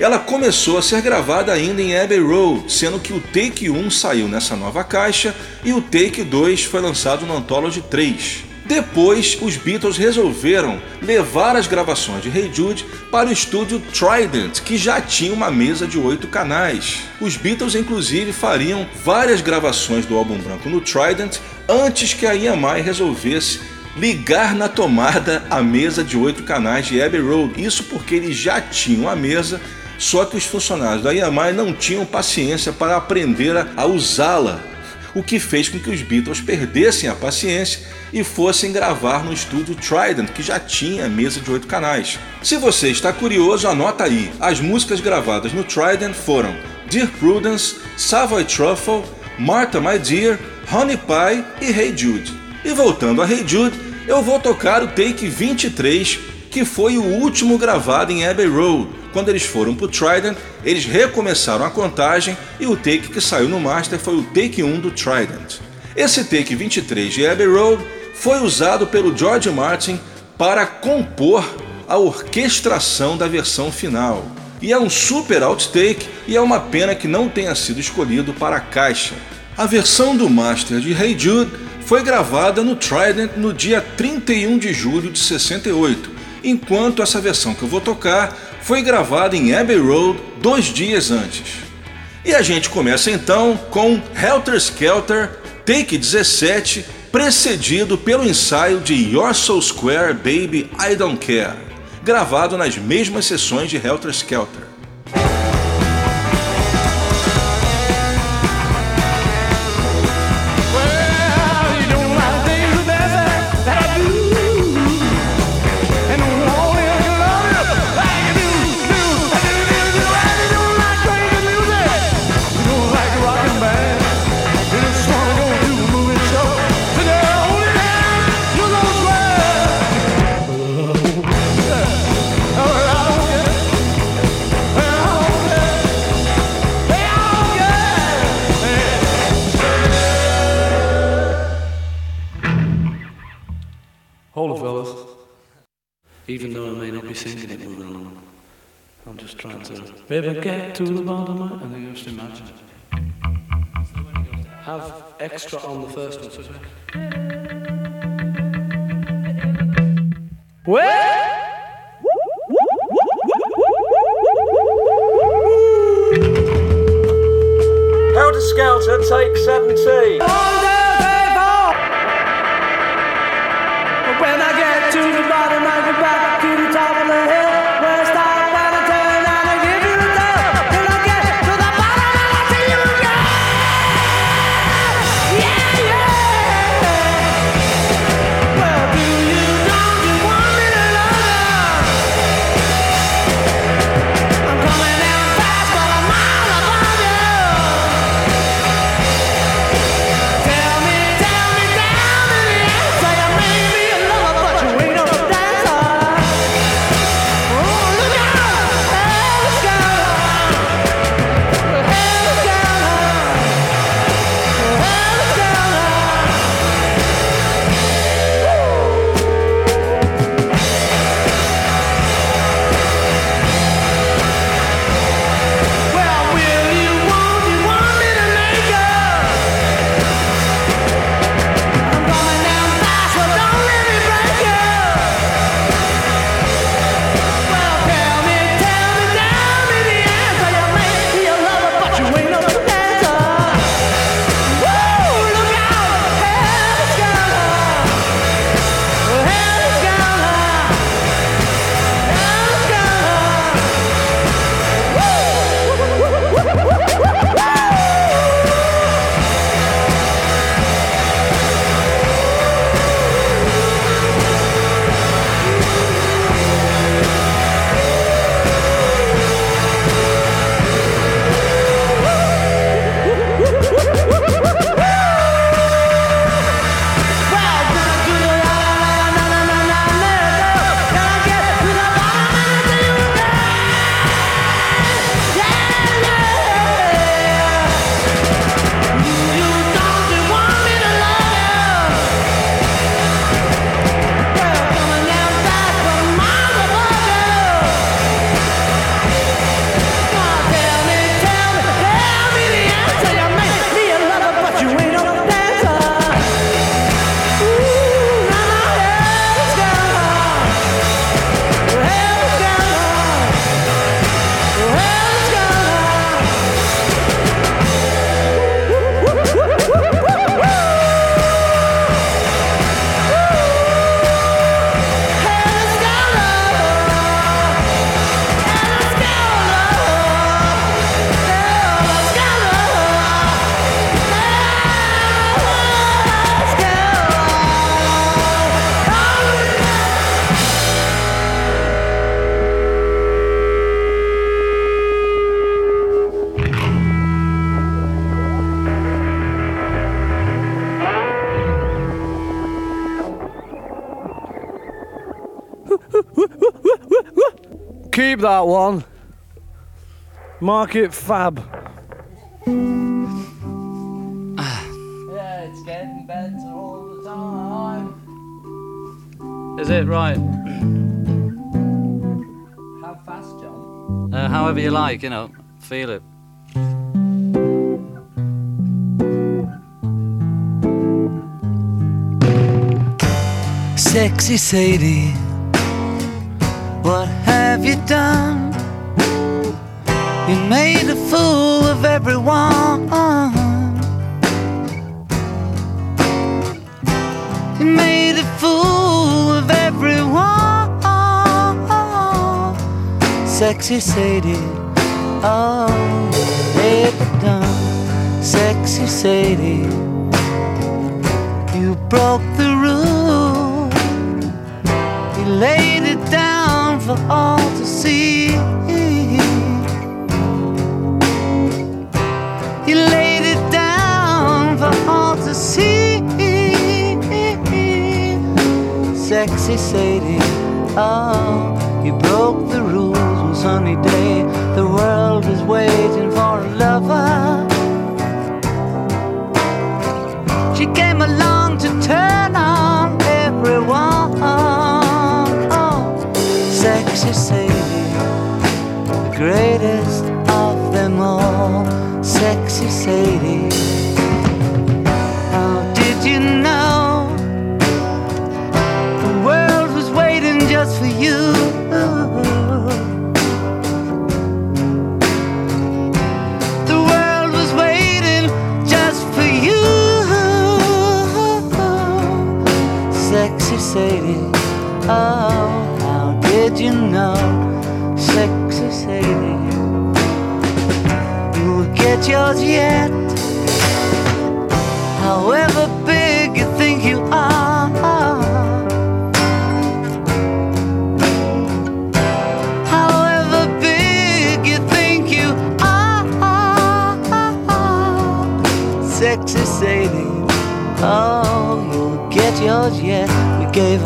ela começou a ser gravada ainda em Abbey Road, sendo que o take 1 saiu nessa nova caixa e o take 2 foi lançado no Anthology 3. Depois, os Beatles resolveram levar as gravações de Hey Jude para o estúdio Trident, que já tinha uma mesa de oito canais. Os Beatles, inclusive, fariam várias gravações do álbum branco no Trident antes que a EMI resolvesse ligar na tomada a mesa de oito canais de Abbey Road. Isso porque eles já tinham a mesa, só que os funcionários da EMI não tinham paciência para aprender a usá-la o que fez com que os Beatles perdessem a paciência e fossem gravar no estúdio Trident, que já tinha mesa de oito canais. Se você está curioso, anota aí. As músicas gravadas no Trident foram Dear Prudence, Savoy Truffle, Martha My Dear, Honey Pie e Hey Jude. E voltando a Hey Jude, eu vou tocar o take 23, que foi o último gravado em Abbey Road, quando eles foram para o Trident, eles recomeçaram a contagem e o take que saiu no Master foi o take 1 do Trident. Esse take 23 de Abbey Road foi usado pelo George Martin para compor a orquestração da versão final. E é um super outtake e é uma pena que não tenha sido escolhido para a caixa. A versão do Master de Hey Jude foi gravada no Trident no dia 31 de julho de 68, enquanto essa versão que eu vou tocar foi gravada em Abbey Road dois dias antes. E a gente começa então com Helter Skelter, take 17, precedido pelo ensaio de You're So Square Baby I Don't Care, gravado nas mesmas sessões de Helter Skelter. Trying to maybe get to the bottom of it and then just imagine it. Have extra on the first one. So it's Helter Skelter, take 17. When I get to the bottom, Keep that one. Mark it fab. Yeah, it's getting better all the time. Is it right? How fast, John? Uh, however you like, you know, feel it. Sexy Sadie, what have you done? You made a fool of everyone. You made a fool of everyone. Sexy Sadie, oh, ever done? Sexy Sadie, you broke the rule. You laid it down for all to see. You laid it down for all to see. Sexy Sadie, oh, you broke the rules one sunny day. The world is waiting for a lover. Sexy Sadie, the greatest of them all, sexy Sadie. How did you know the world was waiting just for you? The world was waiting just for you, sexy Sadie. Oh, know, sexy Sadie? You will get yours yet, however big you think you are. However big you think you are, sexy Sadie. Oh, you'll get yours yet. We gave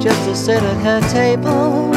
just to sit at her table.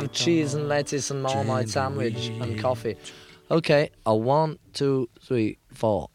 Have cheese and lettuce and marmite sandwich and coffee. Okay, a one, two, three, four.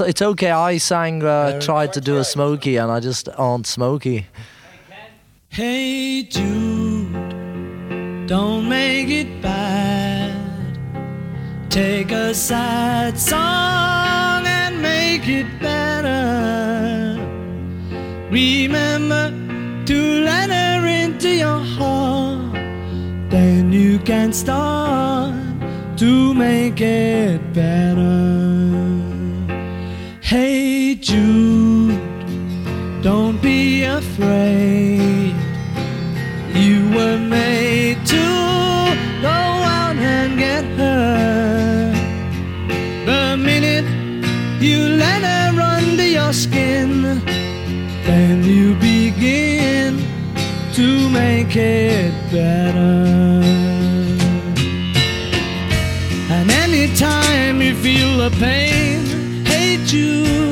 it's okay. I sang, uh, tried to do a smoky, and I just aren't smoky. Hey Jude, don't make it bad. Take a sad song and make it better. Remember to let her into your heart. Then you can start to make it better. Hey Jude, don't be afraid. You were made to go out and get her. The minute you let her under your skin, then you begin to make it better. And anytime you feel the pain, you.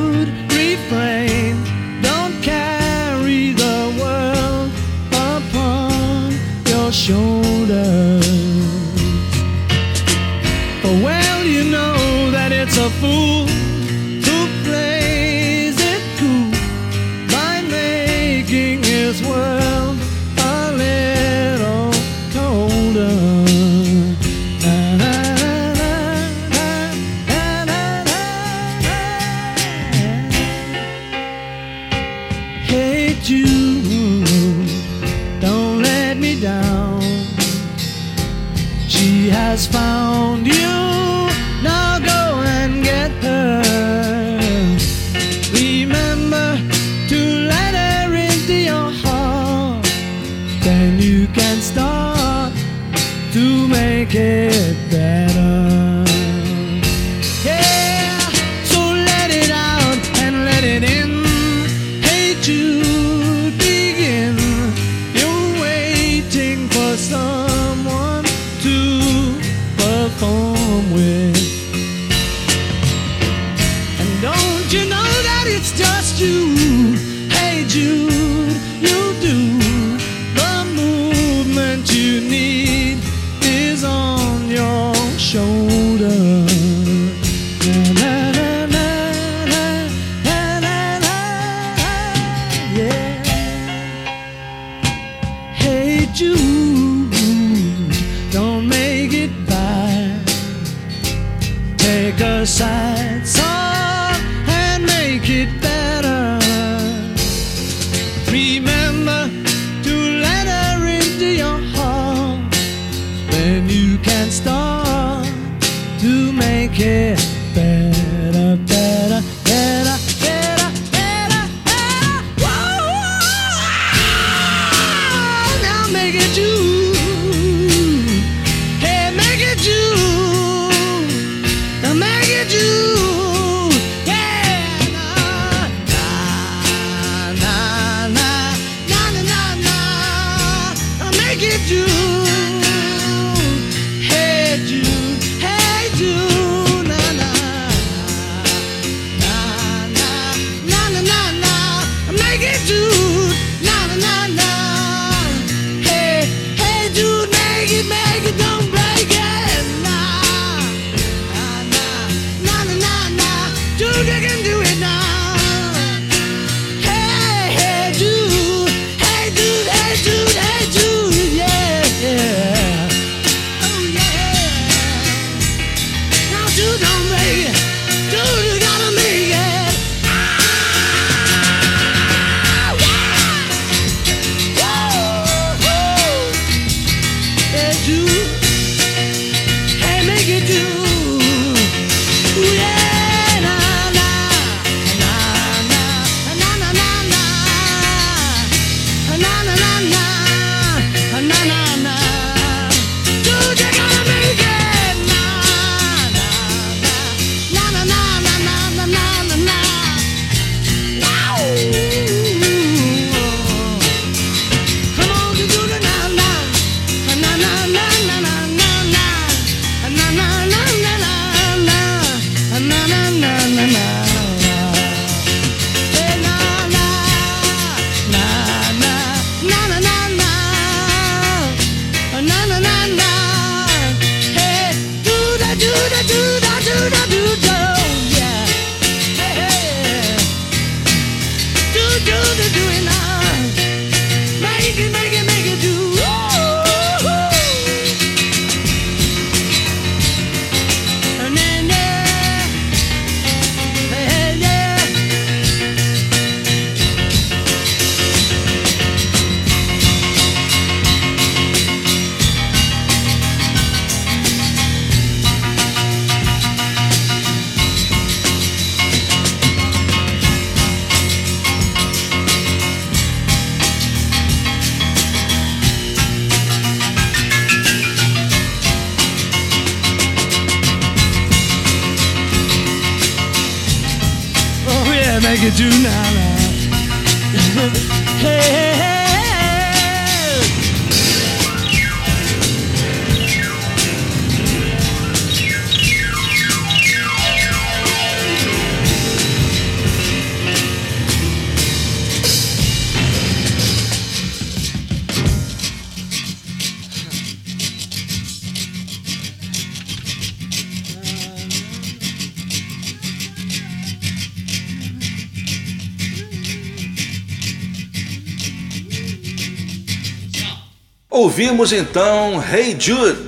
Ouvimos então Hey Jude,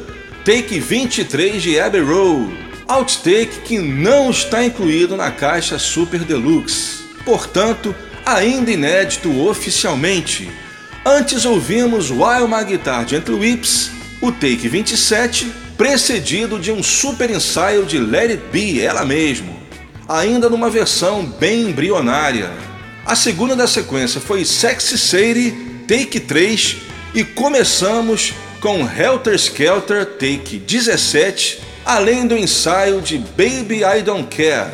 take 23 de Abbey Road, outtake que não está incluído na caixa Super Deluxe, portanto, ainda inédito oficialmente. Antes ouvimos While My Guitar Gently Whips, o take 27, precedido de um super ensaio de Let It Be, ela mesmo, ainda numa versão bem embrionária. A segunda da sequência foi Sexy Sadie, take 3, e começamos com Helter Skelter Take 17, além do ensaio de Baby I Don't Care.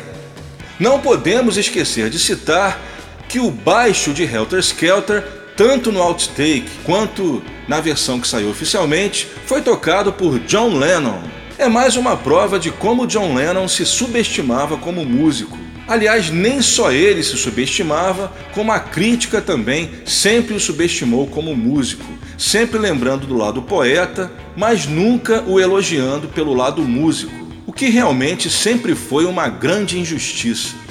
Não podemos esquecer de citar que o baixo de Helter Skelter, tanto no outtake quanto na versão que saiu oficialmente, foi tocado por John Lennon. É mais uma prova de como John Lennon se subestimava como músico. Aliás, nem só ele se subestimava, como a crítica também sempre o subestimou como músico, sempre lembrando do lado poeta, mas nunca o elogiando pelo lado músico, o que realmente sempre foi uma grande injustiça.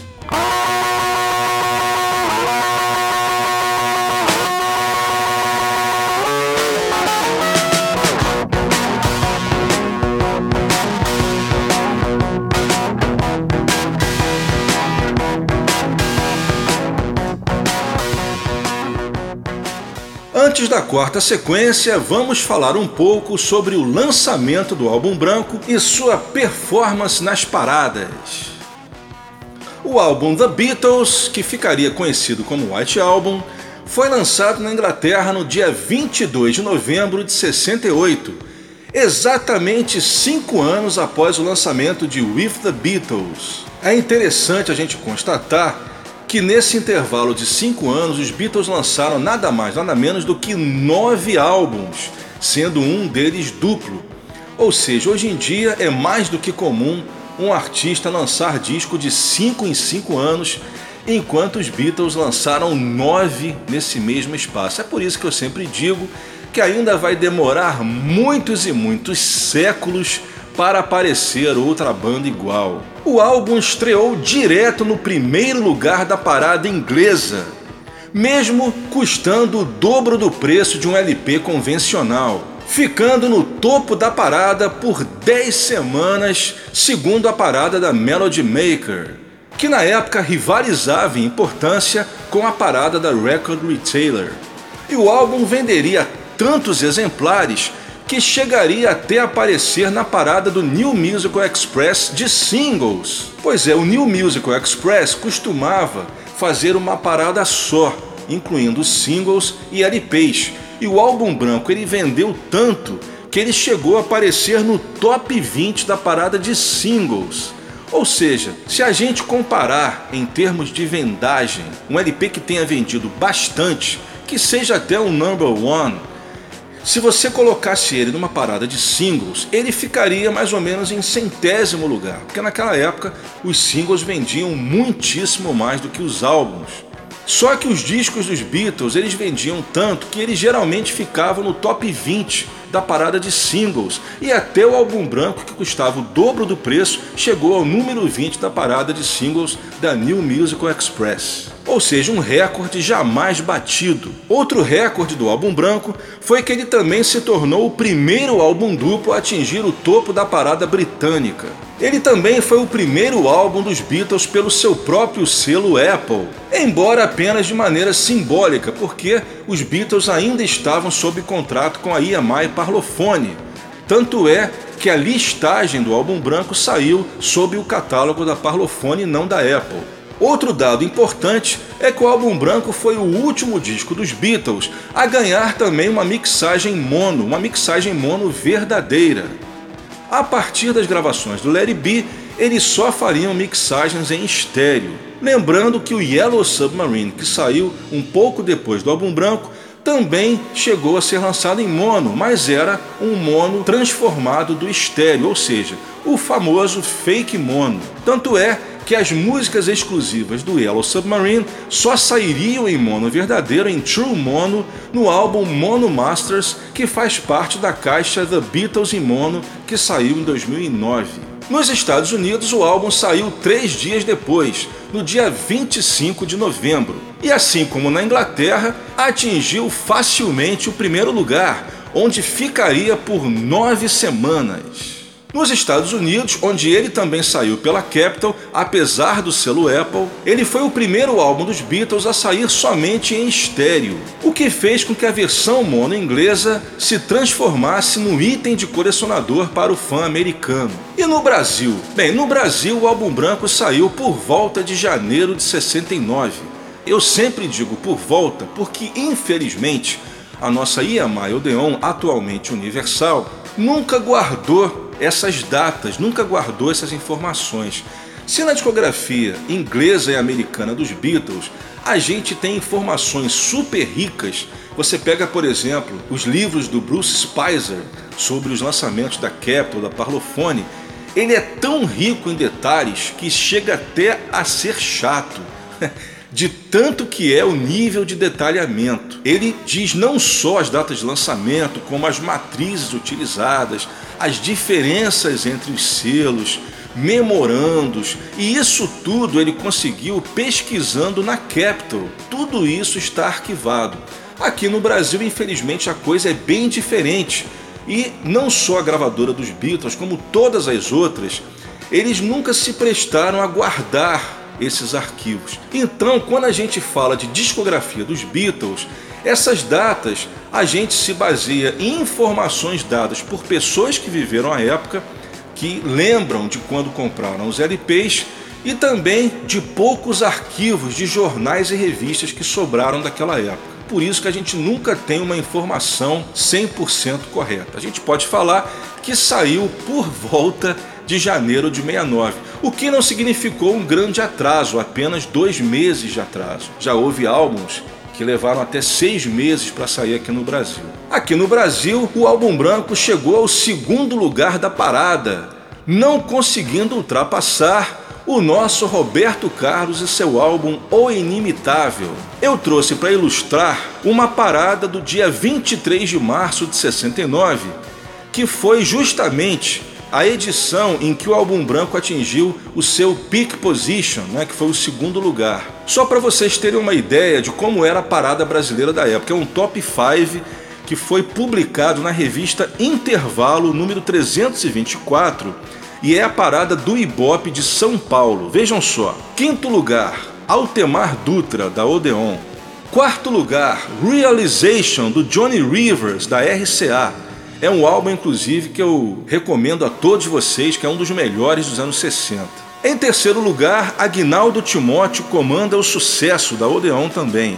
Antes da quarta sequência, vamos falar um pouco sobre o lançamento do álbum branco e sua performance nas paradas. O álbum The Beatles, que ficaria conhecido como White Album, foi lançado na Inglaterra no dia 22 de novembro de 68, exatamente cinco anos após o lançamento de With the Beatles. É interessante a gente constatar que nesse intervalo de cinco anos os Beatles lançaram nada mais, nada menos do que nove álbuns, sendo um deles duplo. Ou seja, hoje em dia é mais do que comum um artista lançar disco de cinco em cinco anos, enquanto os Beatles lançaram nove nesse mesmo espaço. É por isso que eu sempre digo que ainda vai demorar muitos e muitos séculos para aparecer outra banda igual. O álbum estreou direto no primeiro lugar da parada inglesa, mesmo custando o dobro do preço de um LP convencional, ficando no topo da parada por 10 semanas, segundo a parada da Melody Maker, que na época rivalizava em importância com a parada da Record Retailer. E o álbum venderia tantos exemplares que chegaria até aparecer na parada do New Musical Express de singles. Pois é, o New Musical Express costumava fazer uma parada só, incluindo singles e LPs. E o álbum branco ele vendeu tanto que ele chegou a aparecer no top 20 da parada de singles. Ou seja, se a gente comparar em termos de vendagem, um LP que tenha vendido bastante, que seja até um number one, se você colocasse ele numa parada de singles, ele ficaria mais ou menos em centésimo lugar, porque naquela época os singles vendiam muitíssimo mais do que os álbuns. Só que os discos dos Beatles eles vendiam tanto que eles geralmente ficavam no top 20 da parada de singles e até o álbum branco que custava o dobro do preço chegou ao número 20 da parada de singles da New Musical Express. Ou seja, um recorde jamais batido. Outro recorde do álbum branco foi que ele também se tornou o primeiro álbum duplo a atingir o topo da parada britânica. Ele também foi o primeiro álbum dos Beatles pelo seu próprio selo Apple, embora apenas de maneira simbólica, porque os Beatles ainda estavam sob contrato com a EMI Parlophone. Tanto é que a listagem do álbum branco saiu sob o catálogo da Parlophone, não da Apple. Outro dado importante é que o álbum branco foi o último disco dos Beatles a ganhar também uma mixagem mono, uma mixagem mono verdadeira. A partir das gravações do Larry B, eles só fariam mixagens em estéreo. Lembrando que o Yellow Submarine, que saiu um pouco depois do álbum branco, também chegou a ser lançado em mono, mas era um mono transformado do estéreo, ou seja, o famoso fake mono. Tanto é que as músicas exclusivas do Yellow Submarine só sairiam em mono verdadeiro, em True Mono, no álbum Mono Masters, que faz parte da caixa The Beatles em mono, que saiu em 2009. Nos Estados Unidos, o álbum saiu três dias depois, no dia 25 de novembro, e assim como na Inglaterra, atingiu facilmente o primeiro lugar, onde ficaria por nove semanas. Nos Estados Unidos, onde ele também saiu pela Capitol, apesar do selo Apple, ele foi o primeiro álbum dos Beatles a sair somente em estéreo, o que fez com que a versão mono inglesa se transformasse no item de colecionador para o fã americano. E no Brasil? Bem, no Brasil o álbum branco saiu por volta de janeiro de 69. Eu sempre digo por volta porque, infelizmente, a nossa EMI Odeon, atualmente Universal, nunca guardou essas datas, nunca guardou essas informações. Se na discografia inglesa e americana dos Beatles a gente tem informações super ricas, você pega, por exemplo, os livros do Bruce Spicer sobre os lançamentos da Capitol, da Parlophone, ele é tão rico em detalhes que chega até a ser chato. de tanto que é o nível de detalhamento. Ele diz não só as datas de lançamento, como as matrizes utilizadas, as diferenças entre os selos, memorandos, e isso tudo ele conseguiu pesquisando na Capitol. Tudo isso está arquivado. Aqui no Brasil, infelizmente, a coisa é bem diferente. E não só a gravadora dos Beatles, como todas as outras, eles nunca se prestaram a guardar esses arquivos. Então, quando a gente fala de discografia dos Beatles, essas datas a gente se baseia em informações dadas por pessoas que viveram a época, que lembram de quando compraram os LPs e também de poucos arquivos de jornais e revistas que sobraram daquela época. Por isso que a gente nunca tem uma informação 100% correta. A gente pode falar que saiu por volta de janeiro de 69, o que não significou um grande atraso, apenas dois meses de atraso. Já houve álbuns que levaram até seis meses para sair aqui no Brasil. Aqui no Brasil, o álbum branco chegou ao segundo lugar da parada, não conseguindo ultrapassar o nosso Roberto Carlos e seu álbum O Inimitável. Eu trouxe para ilustrar uma parada do dia 23 de março de 69, que foi justamente a edição em que o álbum branco atingiu o seu peak position, né, que foi o segundo lugar. Só para vocês terem uma ideia de como era a parada brasileira da época, é um top 5 que foi publicado na revista Intervalo número 324 e é a parada do Ibope de São Paulo. Vejam só: quinto lugar, Altemar Dutra da Odeon. Quarto lugar, Realization do Johnny Rivers da RCA. É um álbum, inclusive, que eu recomendo a todos vocês, que é um dos melhores dos anos 60. Em terceiro lugar, Agnaldo Timóteo comanda o sucesso da Odeon também.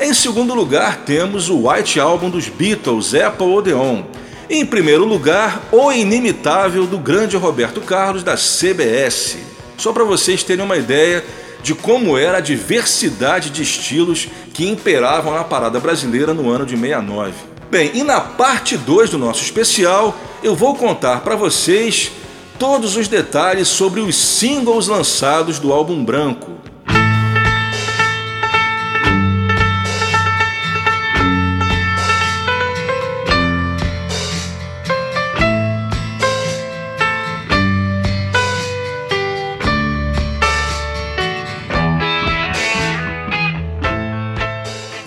Em segundo lugar, temos o White Album dos Beatles, Apple Odeon. Em primeiro lugar, O Inimitável do grande Roberto Carlos da CBS. Só para vocês terem uma ideia de como era a diversidade de estilos que imperavam na parada brasileira no ano de 69. Bem, e na parte 2 do nosso especial, eu vou contar para vocês todos os detalhes sobre os singles lançados do álbum branco.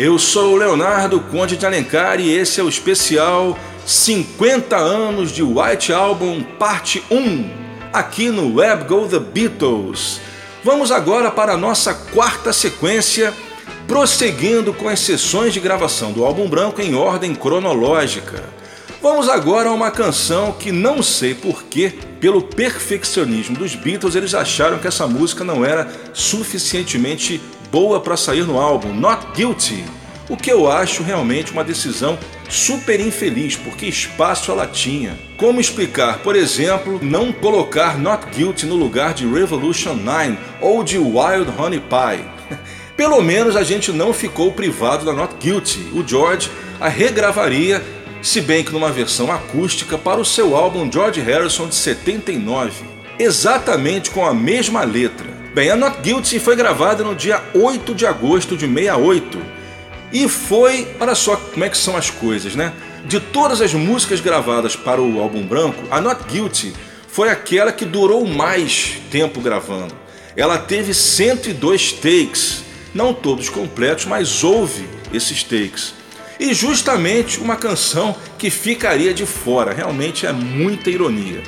Eu sou o Leonardo Conde de Alencar e esse é o especial 50 anos de White Album Parte 1, aqui no Web Go The Beatles. Vamos agora para a nossa quarta sequência, prosseguindo com as sessões de gravação do álbum branco em ordem cronológica. Vamos agora a uma canção que não sei porquê, pelo perfeccionismo dos Beatles, eles acharam que essa música não era suficientemente boa para sair no álbum, Not Guilty, O que eu acho realmente uma decisão super infeliz, porque espaço ela tinha. Como explicar, por exemplo, não colocar Not Guilty no lugar de Revolution 9 ou de Wild Honey Pie? Pelo menos a gente não ficou privado da Not Guilty. O George a regravaria, se bem que numa versão acústica, para o seu álbum George Harrison de 79, exatamente com a mesma letra. Bem, a Not Guilty foi gravada no dia 8 de agosto de 68 e foi, olha só como é que são as coisas, né? De todas as músicas gravadas para o álbum branco, a Not Guilty foi aquela que durou mais tempo gravando. Ela teve 102 takes, não todos completos, mas houve esses takes. E justamente uma canção que ficaria de fora, realmente é muita ironia.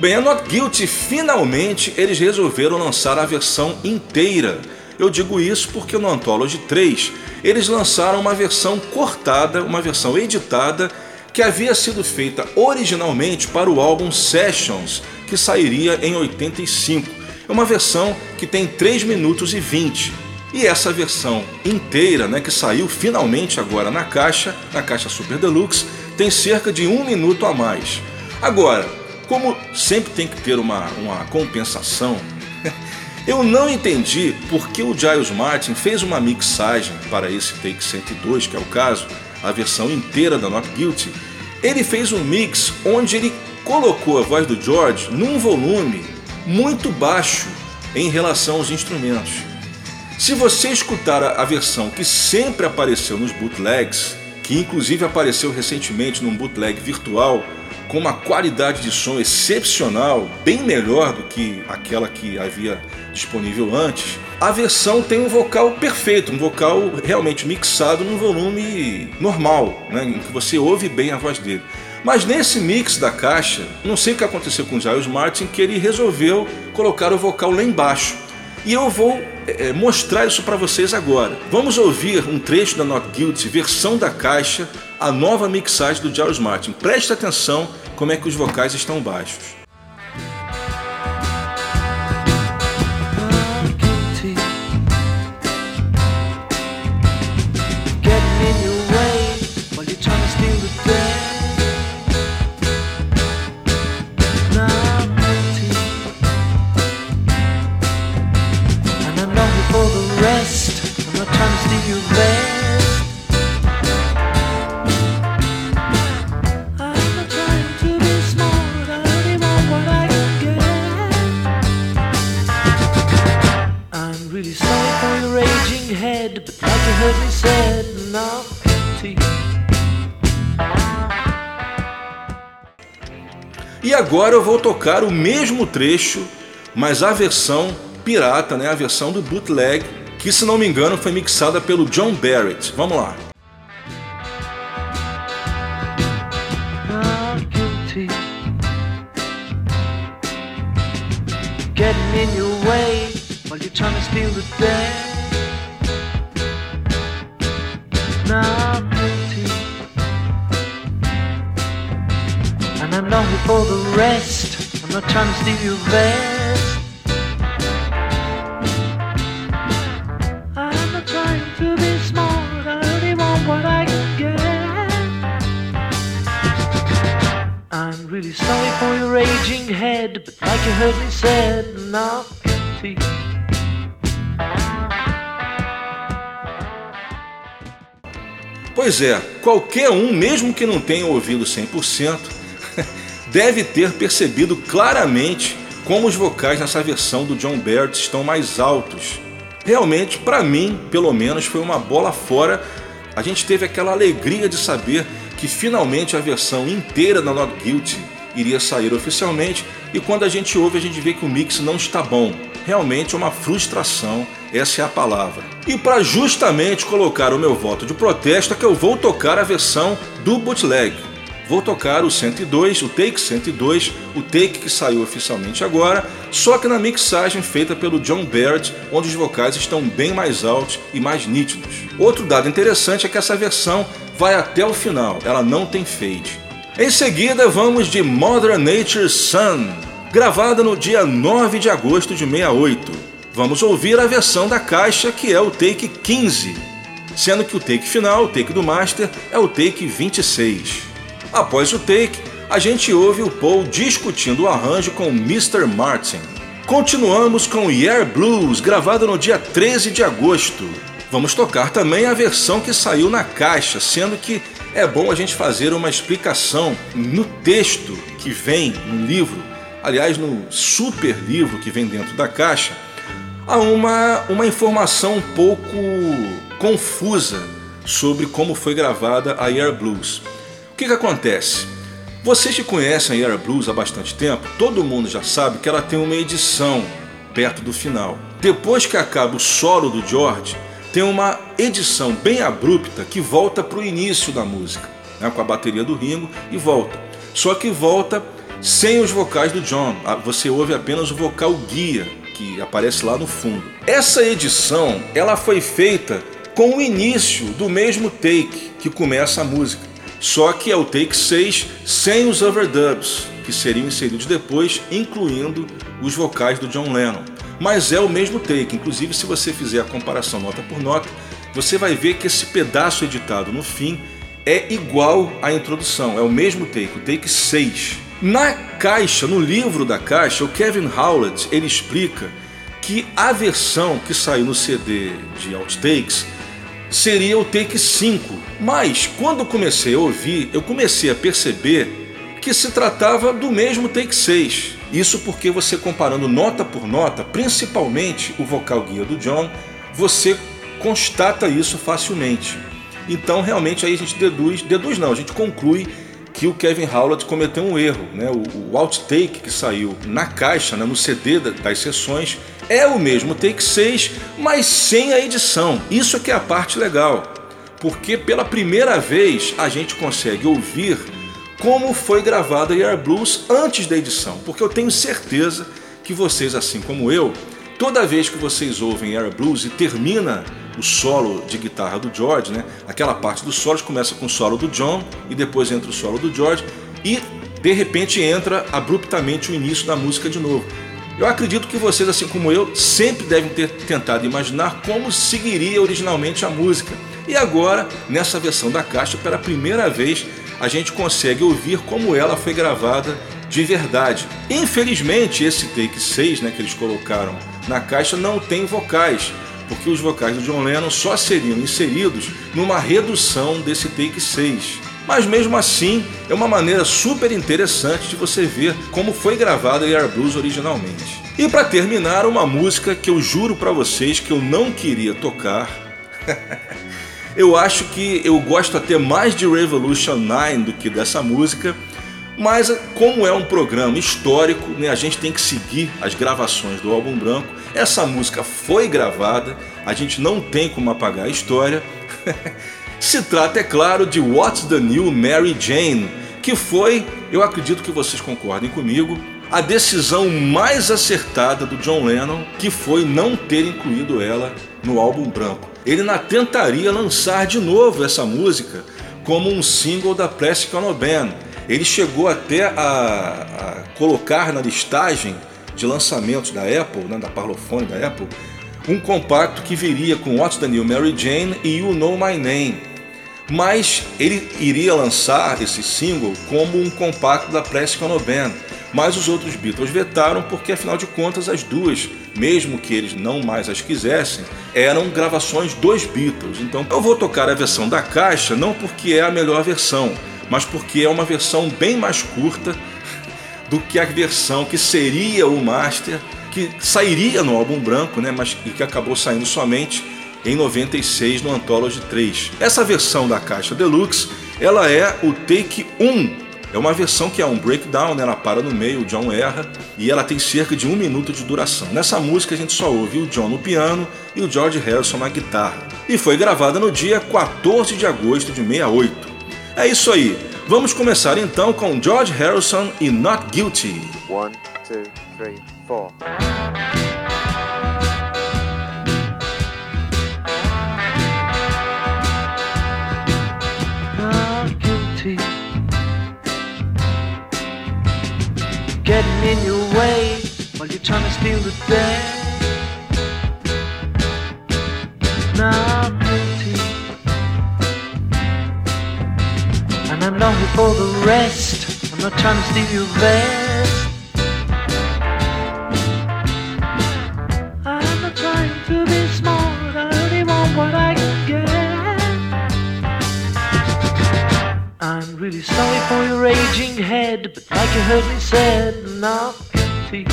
Bem, a Not Guilty finalmente eles resolveram lançar a versão inteira. Eu digo isso porque no Anthology 3 eles lançaram uma versão cortada, uma versão editada que havia sido feita originalmente para o álbum Sessions, que sairia em 85. É uma versão que tem 3 minutos e 20. E essa versão inteira, né, que saiu finalmente agora na caixa, na caixa Super Deluxe, tem cerca de um minuto a mais. Agora, como sempre tem que ter uma, uma compensação, eu não entendi por que o Giles Martin fez uma mixagem para esse Take 102, que é o caso, a versão inteira da Not Guilty. Ele fez um mix onde ele colocou a voz do George num volume muito baixo em relação aos instrumentos. Se você escutar a versão que sempre apareceu nos bootlegs, que inclusive apareceu recentemente num bootleg virtual com uma qualidade de som excepcional, bem melhor do que aquela que havia disponível antes, a versão tem um vocal perfeito, um vocal realmente mixado num volume normal, né, em que você ouve bem a voz dele. Mas nesse mix da caixa, não sei o que aconteceu com o Giles Martin, que ele resolveu colocar o vocal lá embaixo. E eu vou é, mostrar isso para vocês agora. Vamos ouvir um trecho da Not Guilty, versão da caixa, a nova mixagem do Giles Martin. Preste atenção como é que os vocais estão baixos. Agora eu vou tocar o mesmo trecho, mas a versão pirata, né? a versão do bootleg, que se não me engano foi mixada pelo John Barrett. Vamos lá. Getting in your way while you're trying to steal the day. Now I'm here for the rest. I'm not trying to steal your vest. I'm not trying to be. I only want what I can get. I'm really sorry for your raging head, but like you heard me said, not guilty. Pois é, qualquer um, mesmo que não tenha ouvido 100%, deve ter percebido claramente como os vocais nessa versão do John Baird estão mais altos. Realmente, para mim, pelo menos, foi uma bola fora. A gente teve aquela alegria de saber que finalmente a versão inteira da Not Guilty iria sair oficialmente e quando a gente ouve a gente vê que o mix não está bom. Realmente é uma frustração, essa é a palavra. E para justamente colocar o meu voto de protesto é que eu vou tocar a versão do bootleg vou tocar o 102, o take 102, o take que saiu oficialmente agora, só que na mixagem feita pelo John Baird, onde os vocais estão bem mais altos e mais nítidos. Outro dado interessante é que essa versão vai até o final, ela não tem fade. Em seguida, vamos de Mother Nature's Sun, gravada no dia 9 de agosto de 68. Vamos ouvir a versão da caixa que é o take 15. sendo que o take final, o take do master, é o take 26. Após o take, a gente ouve o Paul discutindo o arranjo com Mr. Martin. Continuamos com Yeah Blues, gravado no dia 13 de agosto. Vamos tocar também a versão que saiu na caixa, sendo que é bom a gente fazer uma explicação no texto que vem no livro, aliás, no super livro que vem dentro da caixa, há uma, uma informação um pouco confusa sobre como foi gravada a Air Blues. Que, que acontece? Vocês que conhecem a Air Blues há bastante tempo, todo mundo já sabe que ela tem uma edição perto do final. Depois que acaba o solo do George, tem uma edição bem abrupta que volta para o início da música, né, com a bateria do Ringo e volta. Só que volta sem os vocais do John. Ah, Você ouve apenas o vocal guia que aparece lá no fundo. Essa edição ela foi feita com o início do mesmo take que começa a música. Só que é o take 6 sem os overdubs, que seriam inseridos depois, incluindo os vocais do John Lennon. Mas é o mesmo take, inclusive se você fizer a comparação nota por nota, você vai ver que esse pedaço editado no fim é igual à introdução, é o mesmo take, o take 6. Na caixa, no livro da caixa, o Kevin Howlett ele explica que a versão que saiu no CD de outtakes seria o take 5. Mas quando comecei a ouvir, eu comecei a perceber que se tratava do mesmo take 6. Isso porque você comparando nota por nota, principalmente o vocal guia do John, você constata isso facilmente. Então realmente aí a gente deduz, deduz não, a gente conclui que o Kevin Howlett cometeu um erro. Né? O, o outtake que saiu na caixa, né, no CD da- das sessões, é o mesmo take 6, mas sem a edição. Isso é que é a parte legal, porque pela primeira vez a gente consegue ouvir como foi gravada Air Blues antes da edição, porque eu tenho certeza que vocês, assim como eu, toda vez que vocês ouvem Air Blues e termina o solo de guitarra do George, né, aquela parte do solo começa com o solo do John e depois entra o solo do George e de repente entra abruptamente o início da música de novo. Eu acredito que vocês, assim como eu, sempre devem ter tentado imaginar como seguiria originalmente a música. E agora, nessa versão da caixa, pela primeira vez, a gente consegue ouvir como ela foi gravada de verdade. Infelizmente, esse take 6 né, que eles colocaram na caixa não tem vocais, porque os vocais do John Lennon só seriam inseridos numa redução desse take 6. Mas mesmo assim, é uma maneira super interessante de você ver como foi gravada a Air Blues originalmente. E para terminar, uma música que eu juro para vocês que eu não queria tocar. eu acho que eu gosto até mais de Revolution 9 do que dessa música, mas como é um programa histórico, né, a gente tem que seguir as gravações do álbum branco. Essa música foi gravada, a gente não tem como apagar a história. Se trata, é claro, de What's the New Mary Jane, que foi, eu acredito que vocês concordem comigo, a decisão mais acertada do John Lennon, que foi não ter incluído ela no álbum branco. Ele na tentaria lançar de novo essa música como um single da Plastic Ono Band. Ele chegou até a, a colocar na listagem de lançamentos da Apple, né, da Parlophone da Apple, um compacto que viria com What's the New Mary Jane e You Know My Name. Mas ele iria lançar esse single como um compacto da Ono Band. Mas os outros Beatles vetaram porque, afinal de contas, as duas, mesmo que eles não mais as quisessem, eram gravações dos Beatles. Então eu vou tocar a versão da caixa não porque é a melhor versão, mas porque é uma versão bem mais curta do que a versão que seria o master, que sairia no álbum branco, né, mas que acabou saindo somente em 96 no Anthology 3. Essa versão da caixa deluxe, ela é o take 1. É uma versão que é um breakdown, né? ela para no meio, o John erra e ela tem cerca de um minuto de duração. Nessa música a gente só ouve o John no piano e o George Harrison na guitarra. E foi gravada no dia 14 de agosto de 68. É isso aí. Vamos começar então com George Harrison e Not Guilty. One, two, three, four. getting in your way while you're trying to steal the day. Not pretty. And I'm not here for the rest. I'm not trying to steal your vest. I'm not trying to be smart. I only want what I can get. I'm really sorry for your aging head, but like you heard me said, not guilty.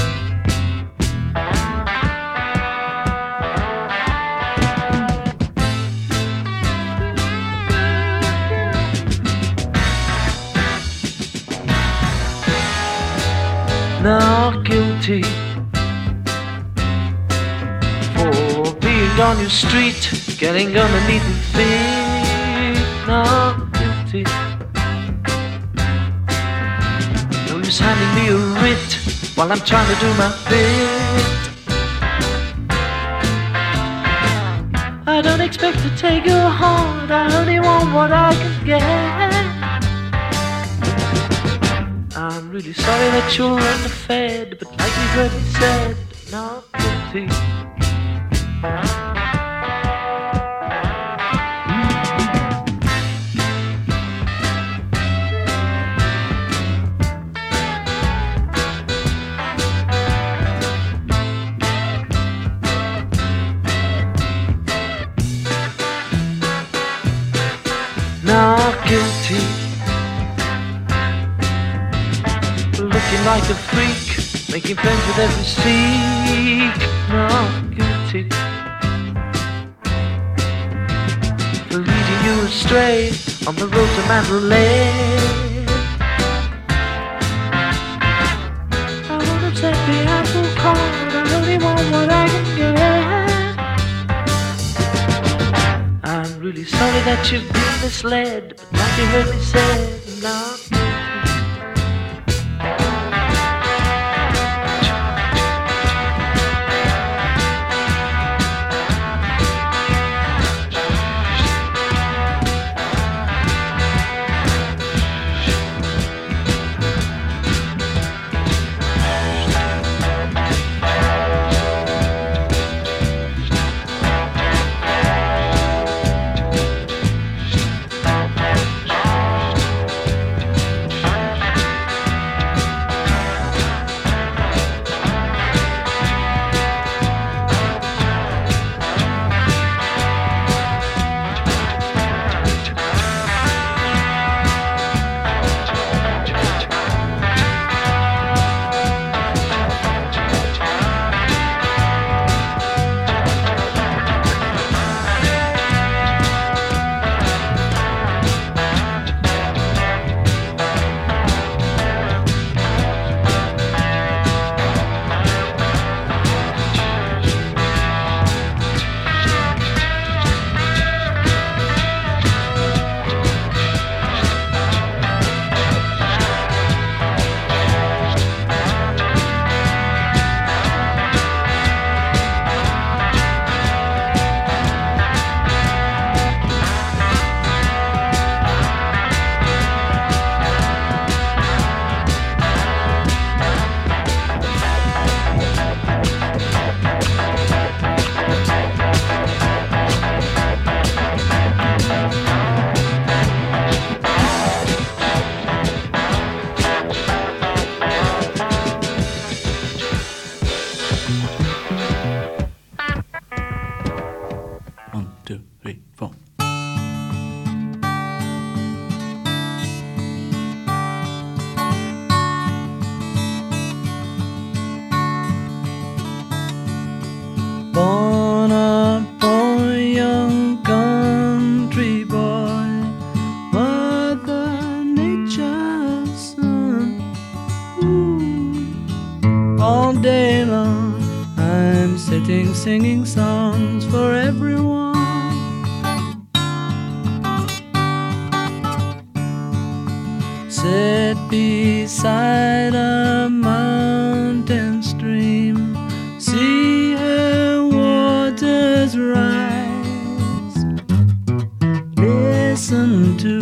Not guilty for being on your street, getting underneath your feet. Not No handing me a writ while I'm trying to do my bit. I don't expect to take your heart, I only want what I can get. I'm really sorry that you're underfed, but like you heard me said, not guilty. A freak, making friends with every. Not guilty. For leading you astray on the road to Mandalay. I won't upset the apple cart, I only want what I can get. I'm really sorry that you've been misled, but like you heard me say, not I'm singing songs for everyone. Sit beside a mountain stream, see her waters rise. Listen to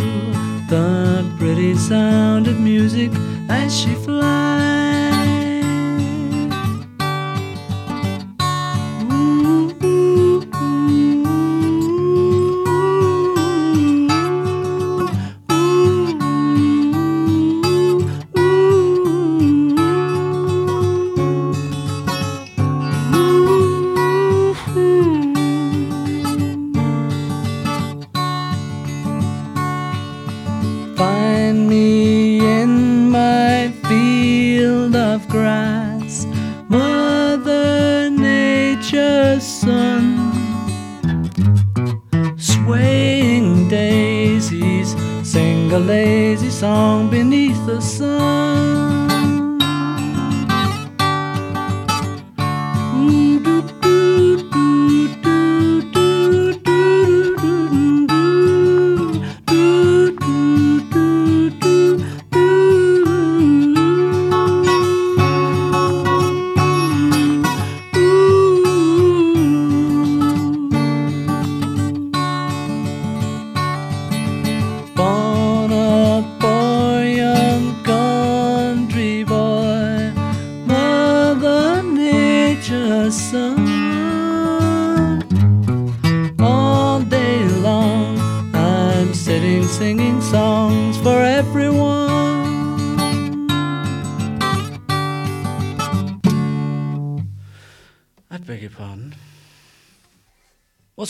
the pretty sound of music as she flies.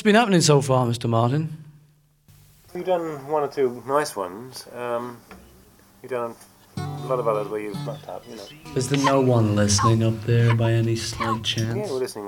Been happening so far, Mr. Martin? You've done one or two nice ones. Um, you've done a lot of others where you've mucked up, you know. Is there no one listening up there by any slight chance? Yeah, we're listening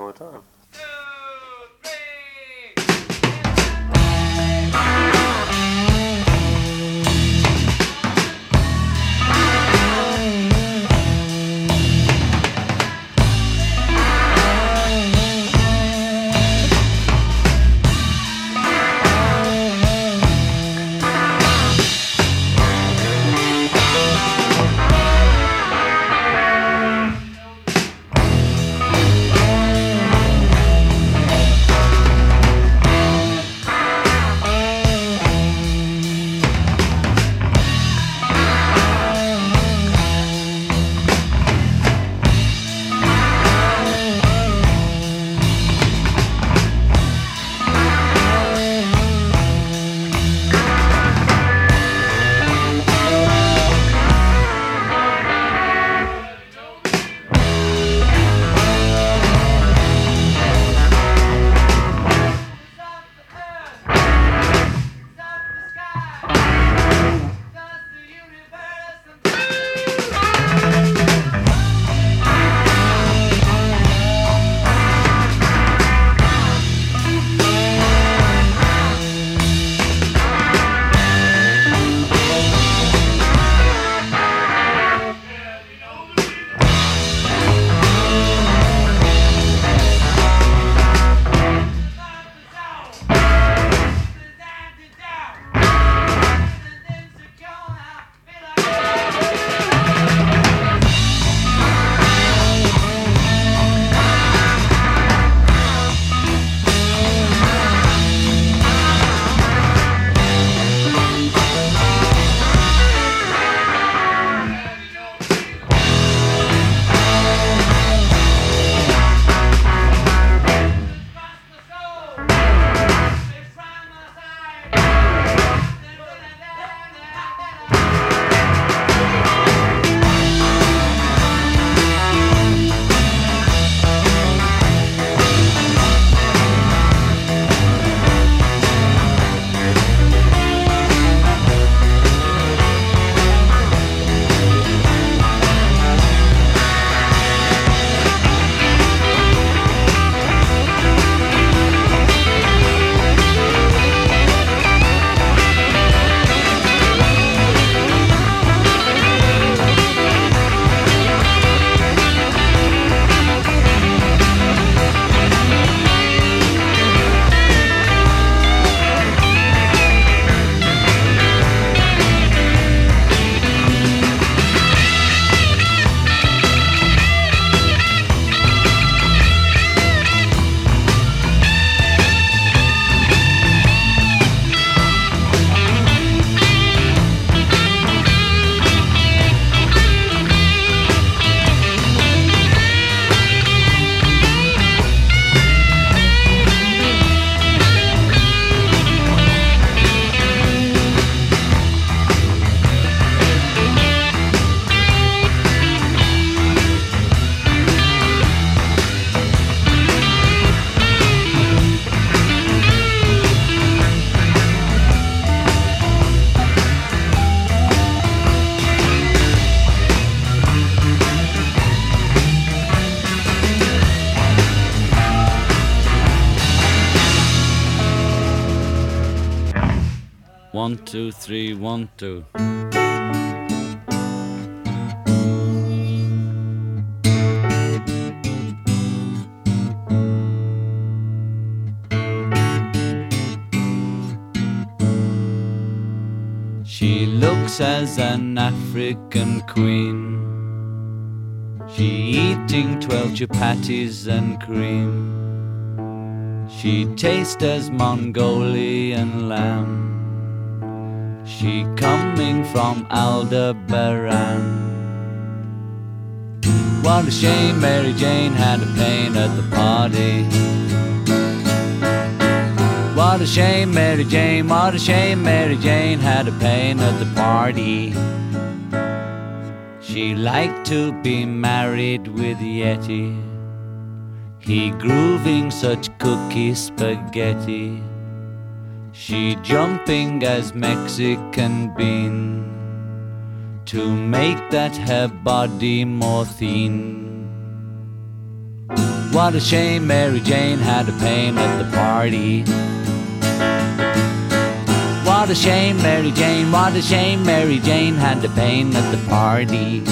three, one, two. She looks as an African queen. She eating twelve chapatis and cream. She tastes as Mongolian lamb. From Aldebaran. What a shame Mary Jane had a pain at the party. What a shame Mary Jane, what a shame Mary Jane had a pain at the party. She liked to be married with Yeti. He grooving such cookie spaghetti. She jumping as Mexican bean to make that her body more thin. What a shame Mary Jane had a pain at the party. What a shame Mary Jane, what a shame Mary Jane had a pain at the party.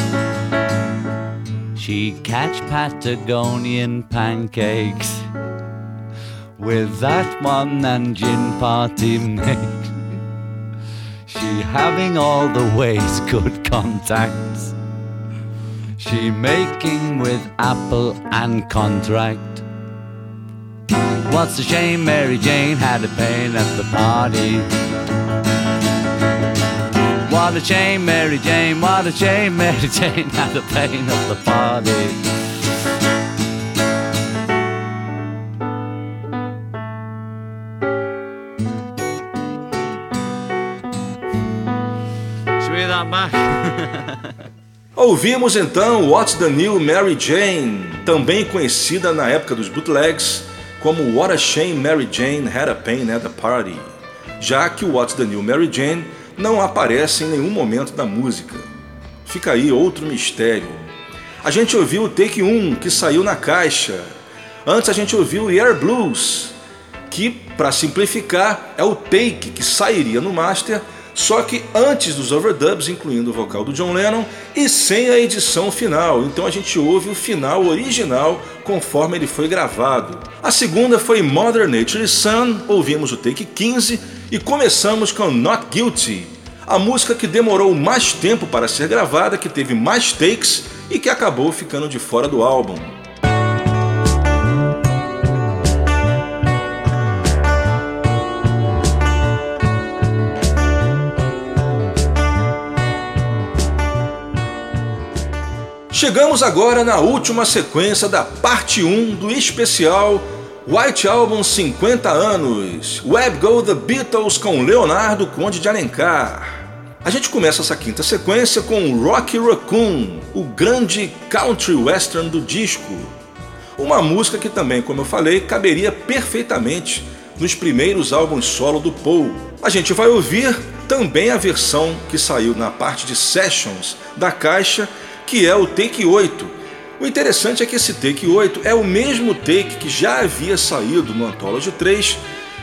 She catch Patagonian pancakes with that one and gin party mix. She having all the ways good contacts. She making with apple and contract. What's the shame Mary Jane had a pain at the party? What a shame Mary Jane, what a shame Mary Jane had a pain at the party. Ouvimos então What's the New Mary Jane, também conhecida na época dos bootlegs como What a Shame Mary Jane Had a Pain at the Party, já que What's the New Mary Jane não aparece em nenhum momento da música. Fica aí outro mistério. A gente ouviu o Take 1, que saiu na caixa. Antes a gente ouviu o Air Blues, que, para simplificar, é o take que sairia no master, só que antes dos overdubs, incluindo o vocal do John Lennon, e sem a edição final. Então a gente ouve o final original conforme ele foi gravado. A segunda foi Mother Nature's Son, ouvimos o take 15 e começamos com Not Guilty, a música que demorou mais tempo para ser gravada, que teve mais takes e que acabou ficando de fora do álbum. Chegamos agora na última sequência da parte 1 do especial White Album 50 anos, Web Go The Beatles com Leonardo Conde de Alencar. A gente começa essa quinta sequência com Rocky Raccoon, o grande country western do disco. Uma música que também, como eu falei, caberia perfeitamente nos primeiros álbuns solo do Paul. A gente vai ouvir também a versão que saiu na parte de sessions da caixa, que é o Take 8, o interessante é que esse take 8 é o mesmo take que já havia saído no Anthology 3,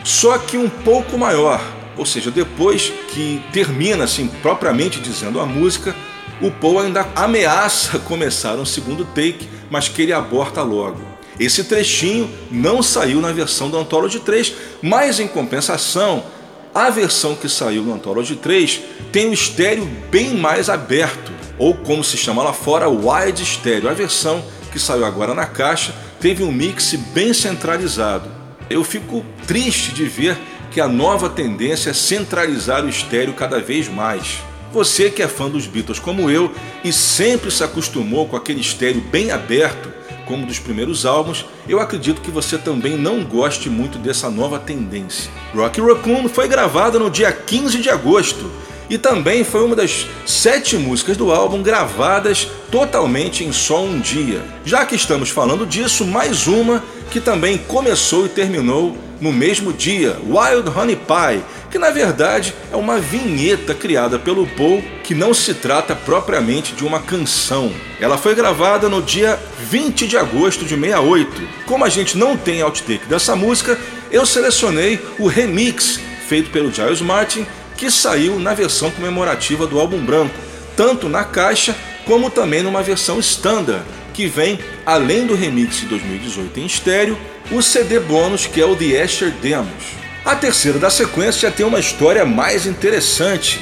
só que um pouco maior. Ou seja, depois que termina assim propriamente dizendo a música, o Paul ainda ameaça começar um segundo take, mas que ele aborta logo. Esse trechinho não saiu na versão do Anthology 3, mas em compensação, a versão que saiu no Anthology 3 tem o estéreo bem mais aberto, ou como se chama lá fora, wide stereo. A versão que saiu agora na caixa teve um mix bem centralizado. Eu fico triste de ver que a nova tendência é centralizar o estéreo cada vez mais. Você que é fã dos Beatles como eu e sempre se acostumou com aquele estéreo bem aberto, como dos primeiros álbuns, eu acredito que você também não goste muito dessa nova tendência. Rock Raccoon foi gravada no dia 15 de agosto e também foi uma das sete músicas do álbum gravadas totalmente em só um dia. Já que estamos falando disso, mais uma que também começou e terminou no mesmo dia, Wild Honey Pie, que na verdade é uma vinheta criada pelo Paul que não se trata propriamente de uma canção. Ela foi gravada no dia 20 de agosto de 68. Como a gente não tem outtake dessa música, eu selecionei o remix feito pelo Giles Martin que saiu na versão comemorativa do álbum branco, tanto na caixa como também numa versão standard, que vem, além do remix de 2018 em estéreo, o CD bônus que é o The Asher Demos. A terceira da sequência tem uma história mais interessante.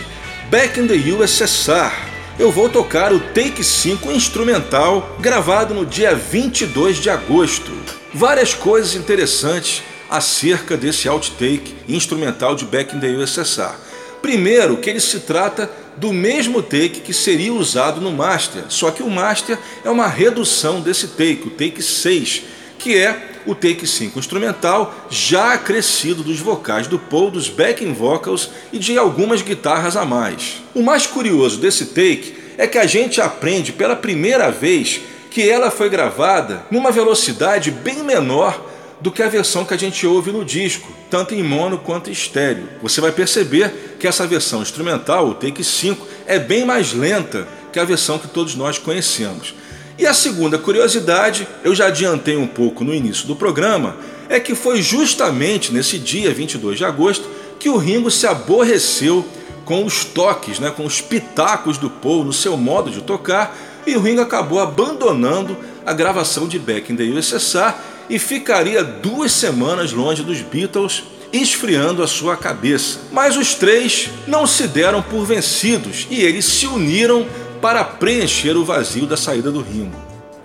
Back in the USSR. Eu vou tocar o Take 5 instrumental gravado no dia 22 de agosto. Várias coisas interessantes acerca desse outtake instrumental de Back in the USSR. Primeiro, que ele se trata do mesmo take que seria usado no master, só que o master é uma redução desse take, o take 6, que é o take 5 instrumental já acrescido dos vocais do Paul, dos backing vocals e de algumas guitarras a mais. O mais curioso desse take é que a gente aprende pela primeira vez que ela foi gravada numa velocidade bem menor do que a versão que a gente ouve no disco, tanto em mono quanto em estéreo. Você vai perceber que essa versão instrumental, o Take 5, é bem mais lenta que a versão que todos nós conhecemos. E a segunda curiosidade, eu já adiantei um pouco no início do programa, é que foi justamente nesse dia 22 de agosto que o Ringo se aborreceu com os toques, né, com os pitacos do Paul no seu modo de tocar, e o Ringo acabou abandonando a gravação de Back in the USSR e ficaria duas semanas longe dos Beatles, esfriando a sua cabeça. Mas os três não se deram por vencidos e eles se uniram para preencher o vazio da saída do Ringo.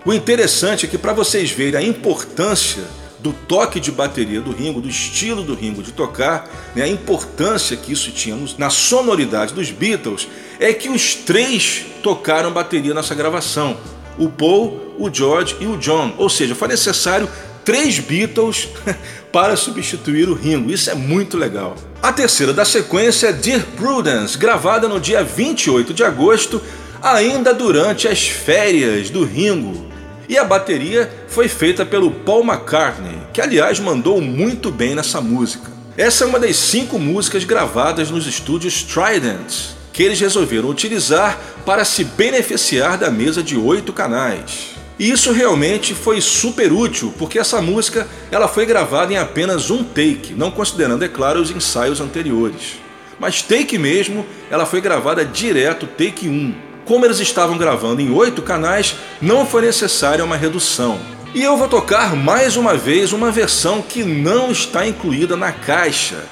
O interessante é que para vocês verem a importância do toque de bateria do Ringo, do estilo do Ringo de tocar, né, a importância que isso tinha na sonoridade dos Beatles, é que os três tocaram bateria nessa gravação. O Paul, o George e o John. Ou seja, foi necessário três Beatles para substituir o Ringo. Isso é muito legal. A terceira da sequência é Dear Prudence, gravada no dia 28 de agosto, ainda durante as férias do Ringo. E a bateria foi feita pelo Paul McCartney, que aliás mandou muito bem nessa música. Essa é uma das cinco músicas gravadas nos estúdios Trident, que eles resolveram utilizar para se beneficiar da mesa de oito canais. E isso realmente foi super útil, porque essa música ela foi gravada em apenas um take, não considerando, é claro, os ensaios anteriores. Mas take mesmo, ela foi gravada direto, take 1. Como eles estavam gravando em oito canais, não foi necessária uma redução. E eu vou tocar mais uma vez uma versão que não está incluída na caixa.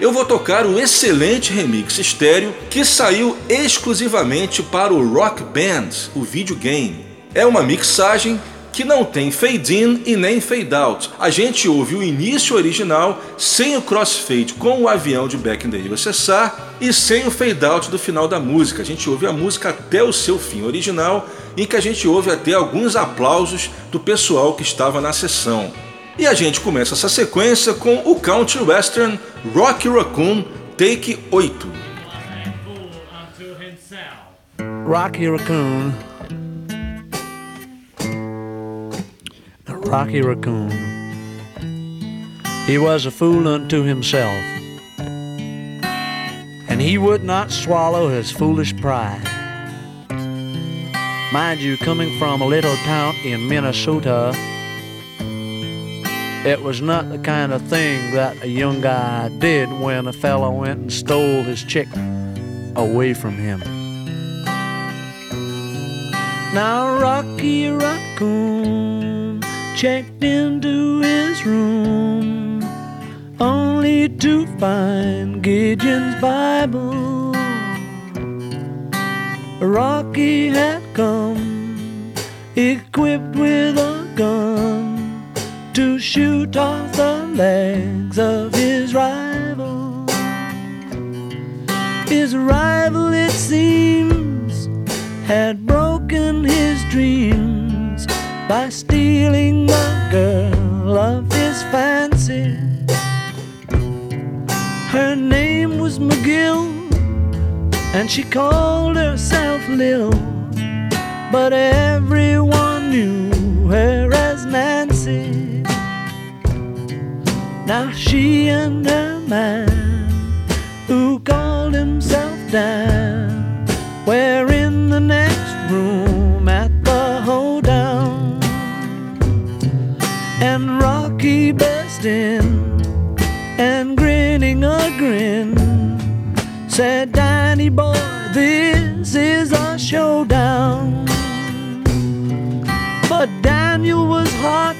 Eu vou tocar o excelente remix estéreo que saiu exclusivamente para o Rock Band, o videogame. É uma mixagem que não tem fade in e nem fade out. A gente ouve o início original sem o crossfade com o avião de Back in the USSR e sem o fade out do final da música. A gente ouve a música até o seu fim original, em que a gente ouve até alguns aplausos do pessoal que estava na sessão. E a gente começa essa sequência com o country western Rocky Raccoon Take 8. Rocky Raccoon. Rocky Raccoon. He was a fool unto himself, and he would not swallow his foolish pride. Mind you, coming from a little town in Minnesota, it was not the kind of thing that a young guy did when a fellow went and stole his chick away from him. Now, Rocky Raccoon checked into his room only to find Gideon's Bible. Rocky had come equipped with a gun to shoot off the legs of his rival. His rival, it seems, had broken his dreams by stealing the girl of his fancy. Her name was McGill, and she called herself Lil, but everyone knew her as Nancy. Now she and her man, who called himself Dan, were in the next room in and grinning a grin said, Danny boy, this is a showdown. But Daniel was hot.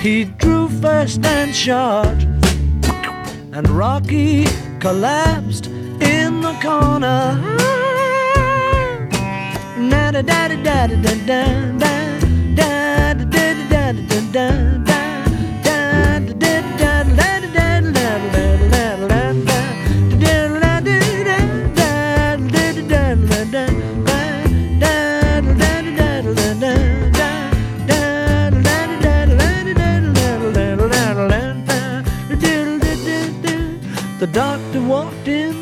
He drew first and shot, and Rocky collapsed in the the corner. Da da da da da da da da da da da da da da The doctor walked in,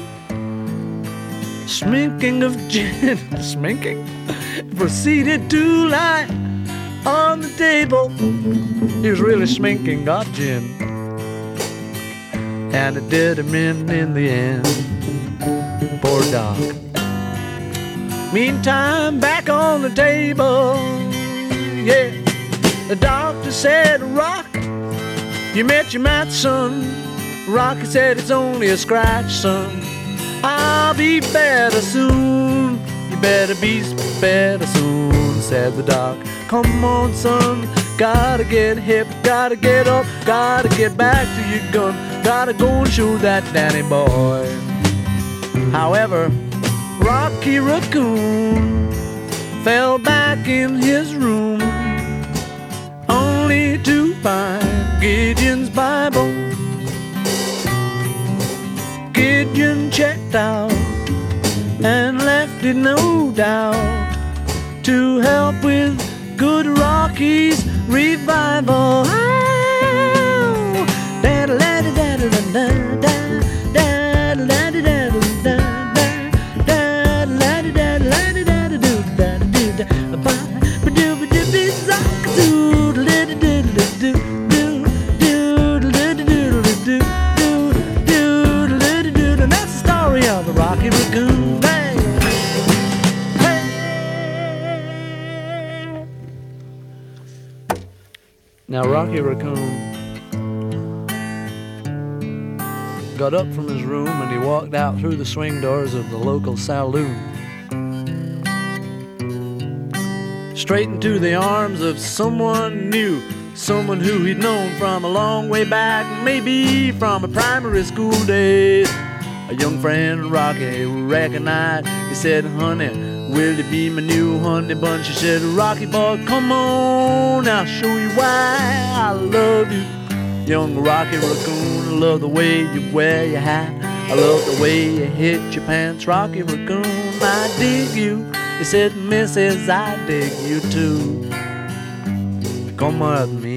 sminking of gin, sminking, proceeded to lie on the table. He was really sminking, got gin. And it did him in in the end. Poor Doc. Meantime, back on the table, yeah. The doctor said, Rock, you met your match, son. Rocky said, It's only a scratch, son. I'll be better soon. You better be better soon, said the doc. Come on, son, gotta get hip, gotta get up, gotta get back to your gun, gotta go and shoot that Danny boy. However, Rocky Raccoon fell back in his room, only to find Gideon's Bible. Gideon checked out and left it no doubt to help with good Rocky's revival. Now, Rocky Raccoon got up from his room and he walked out through the swing doors of the local saloon. Straight into the arms of someone new, someone who he'd known from a long way back, maybe from a primary school days. A young friend, Rocky, recognized. He said, Honey, will you be my new honey bun? She said, Rocky boy, come on, I'll show you why I love you. Young Rocky Raccoon, I love the way you wear your hat. I love the way you hit your pants. Rocky Raccoon, I dig you. He said, Mrs., I dig you too. Come with me.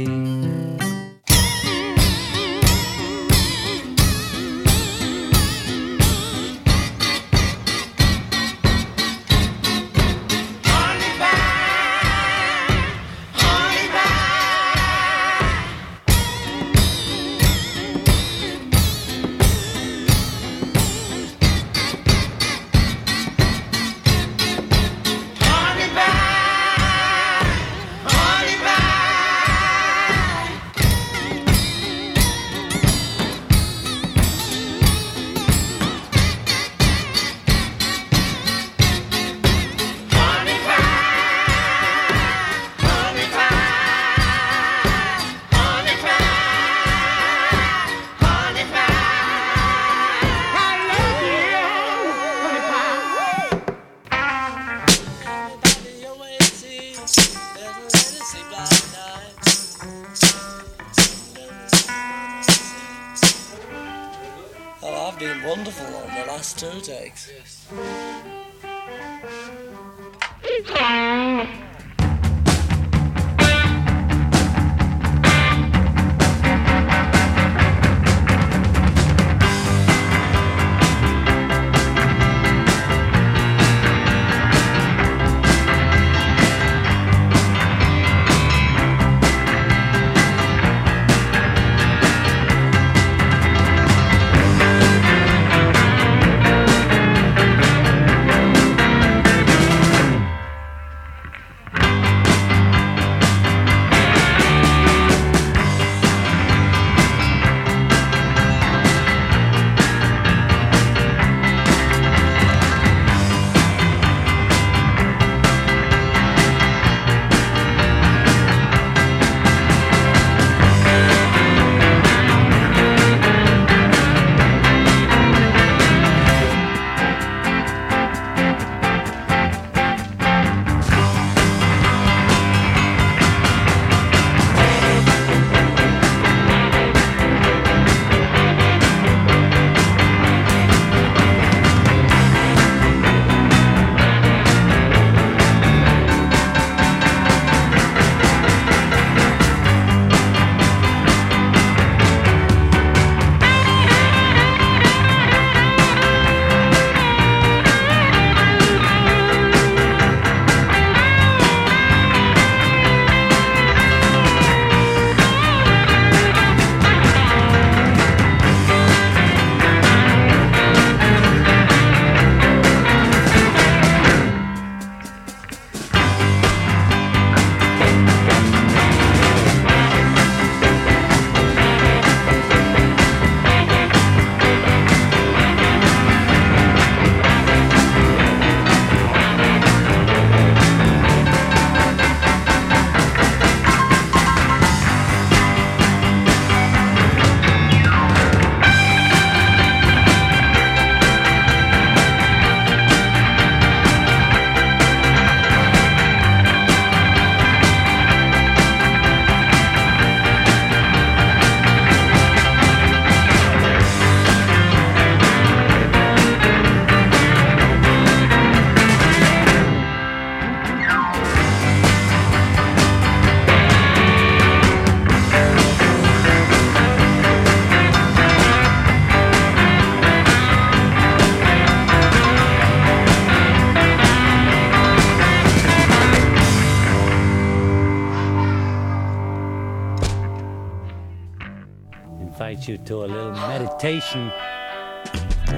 you to a little meditation.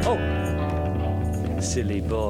Oh, silly boy.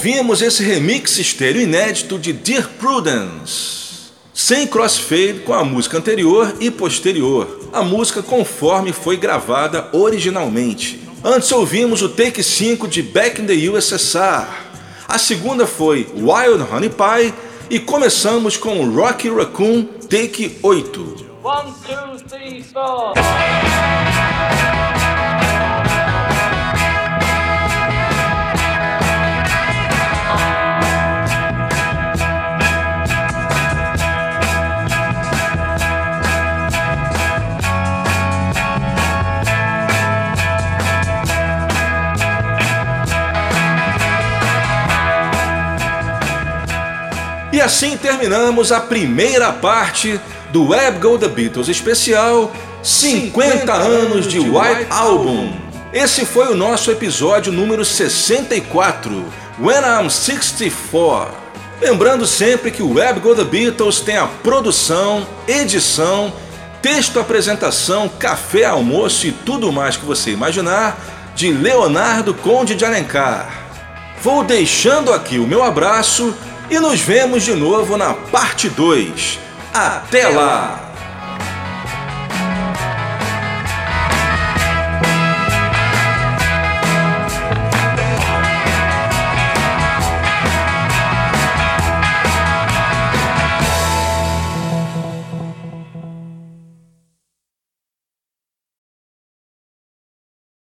ouvimos esse remix estéreo inédito de Dear Prudence, sem crossfade com a música anterior e posterior, a música conforme foi gravada originalmente. Antes ouvimos o take 5 de Back in the USSR, a segunda foi Wild Honey Pie e começamos com Rocky Raccoon Take 8. One, two, three, assim terminamos a primeira parte do Web Go The Beatles especial 50 anos de White Album. Esse foi o nosso episódio número 64, When I'm 64. Lembrando sempre que o Web Go The Beatles tem a produção, edição, texto, apresentação, café, almoço e tudo mais que você imaginar de Leonardo Conde de Alencar. Vou deixando aqui o meu abraço e nos vemos de novo na parte 2. Até lá!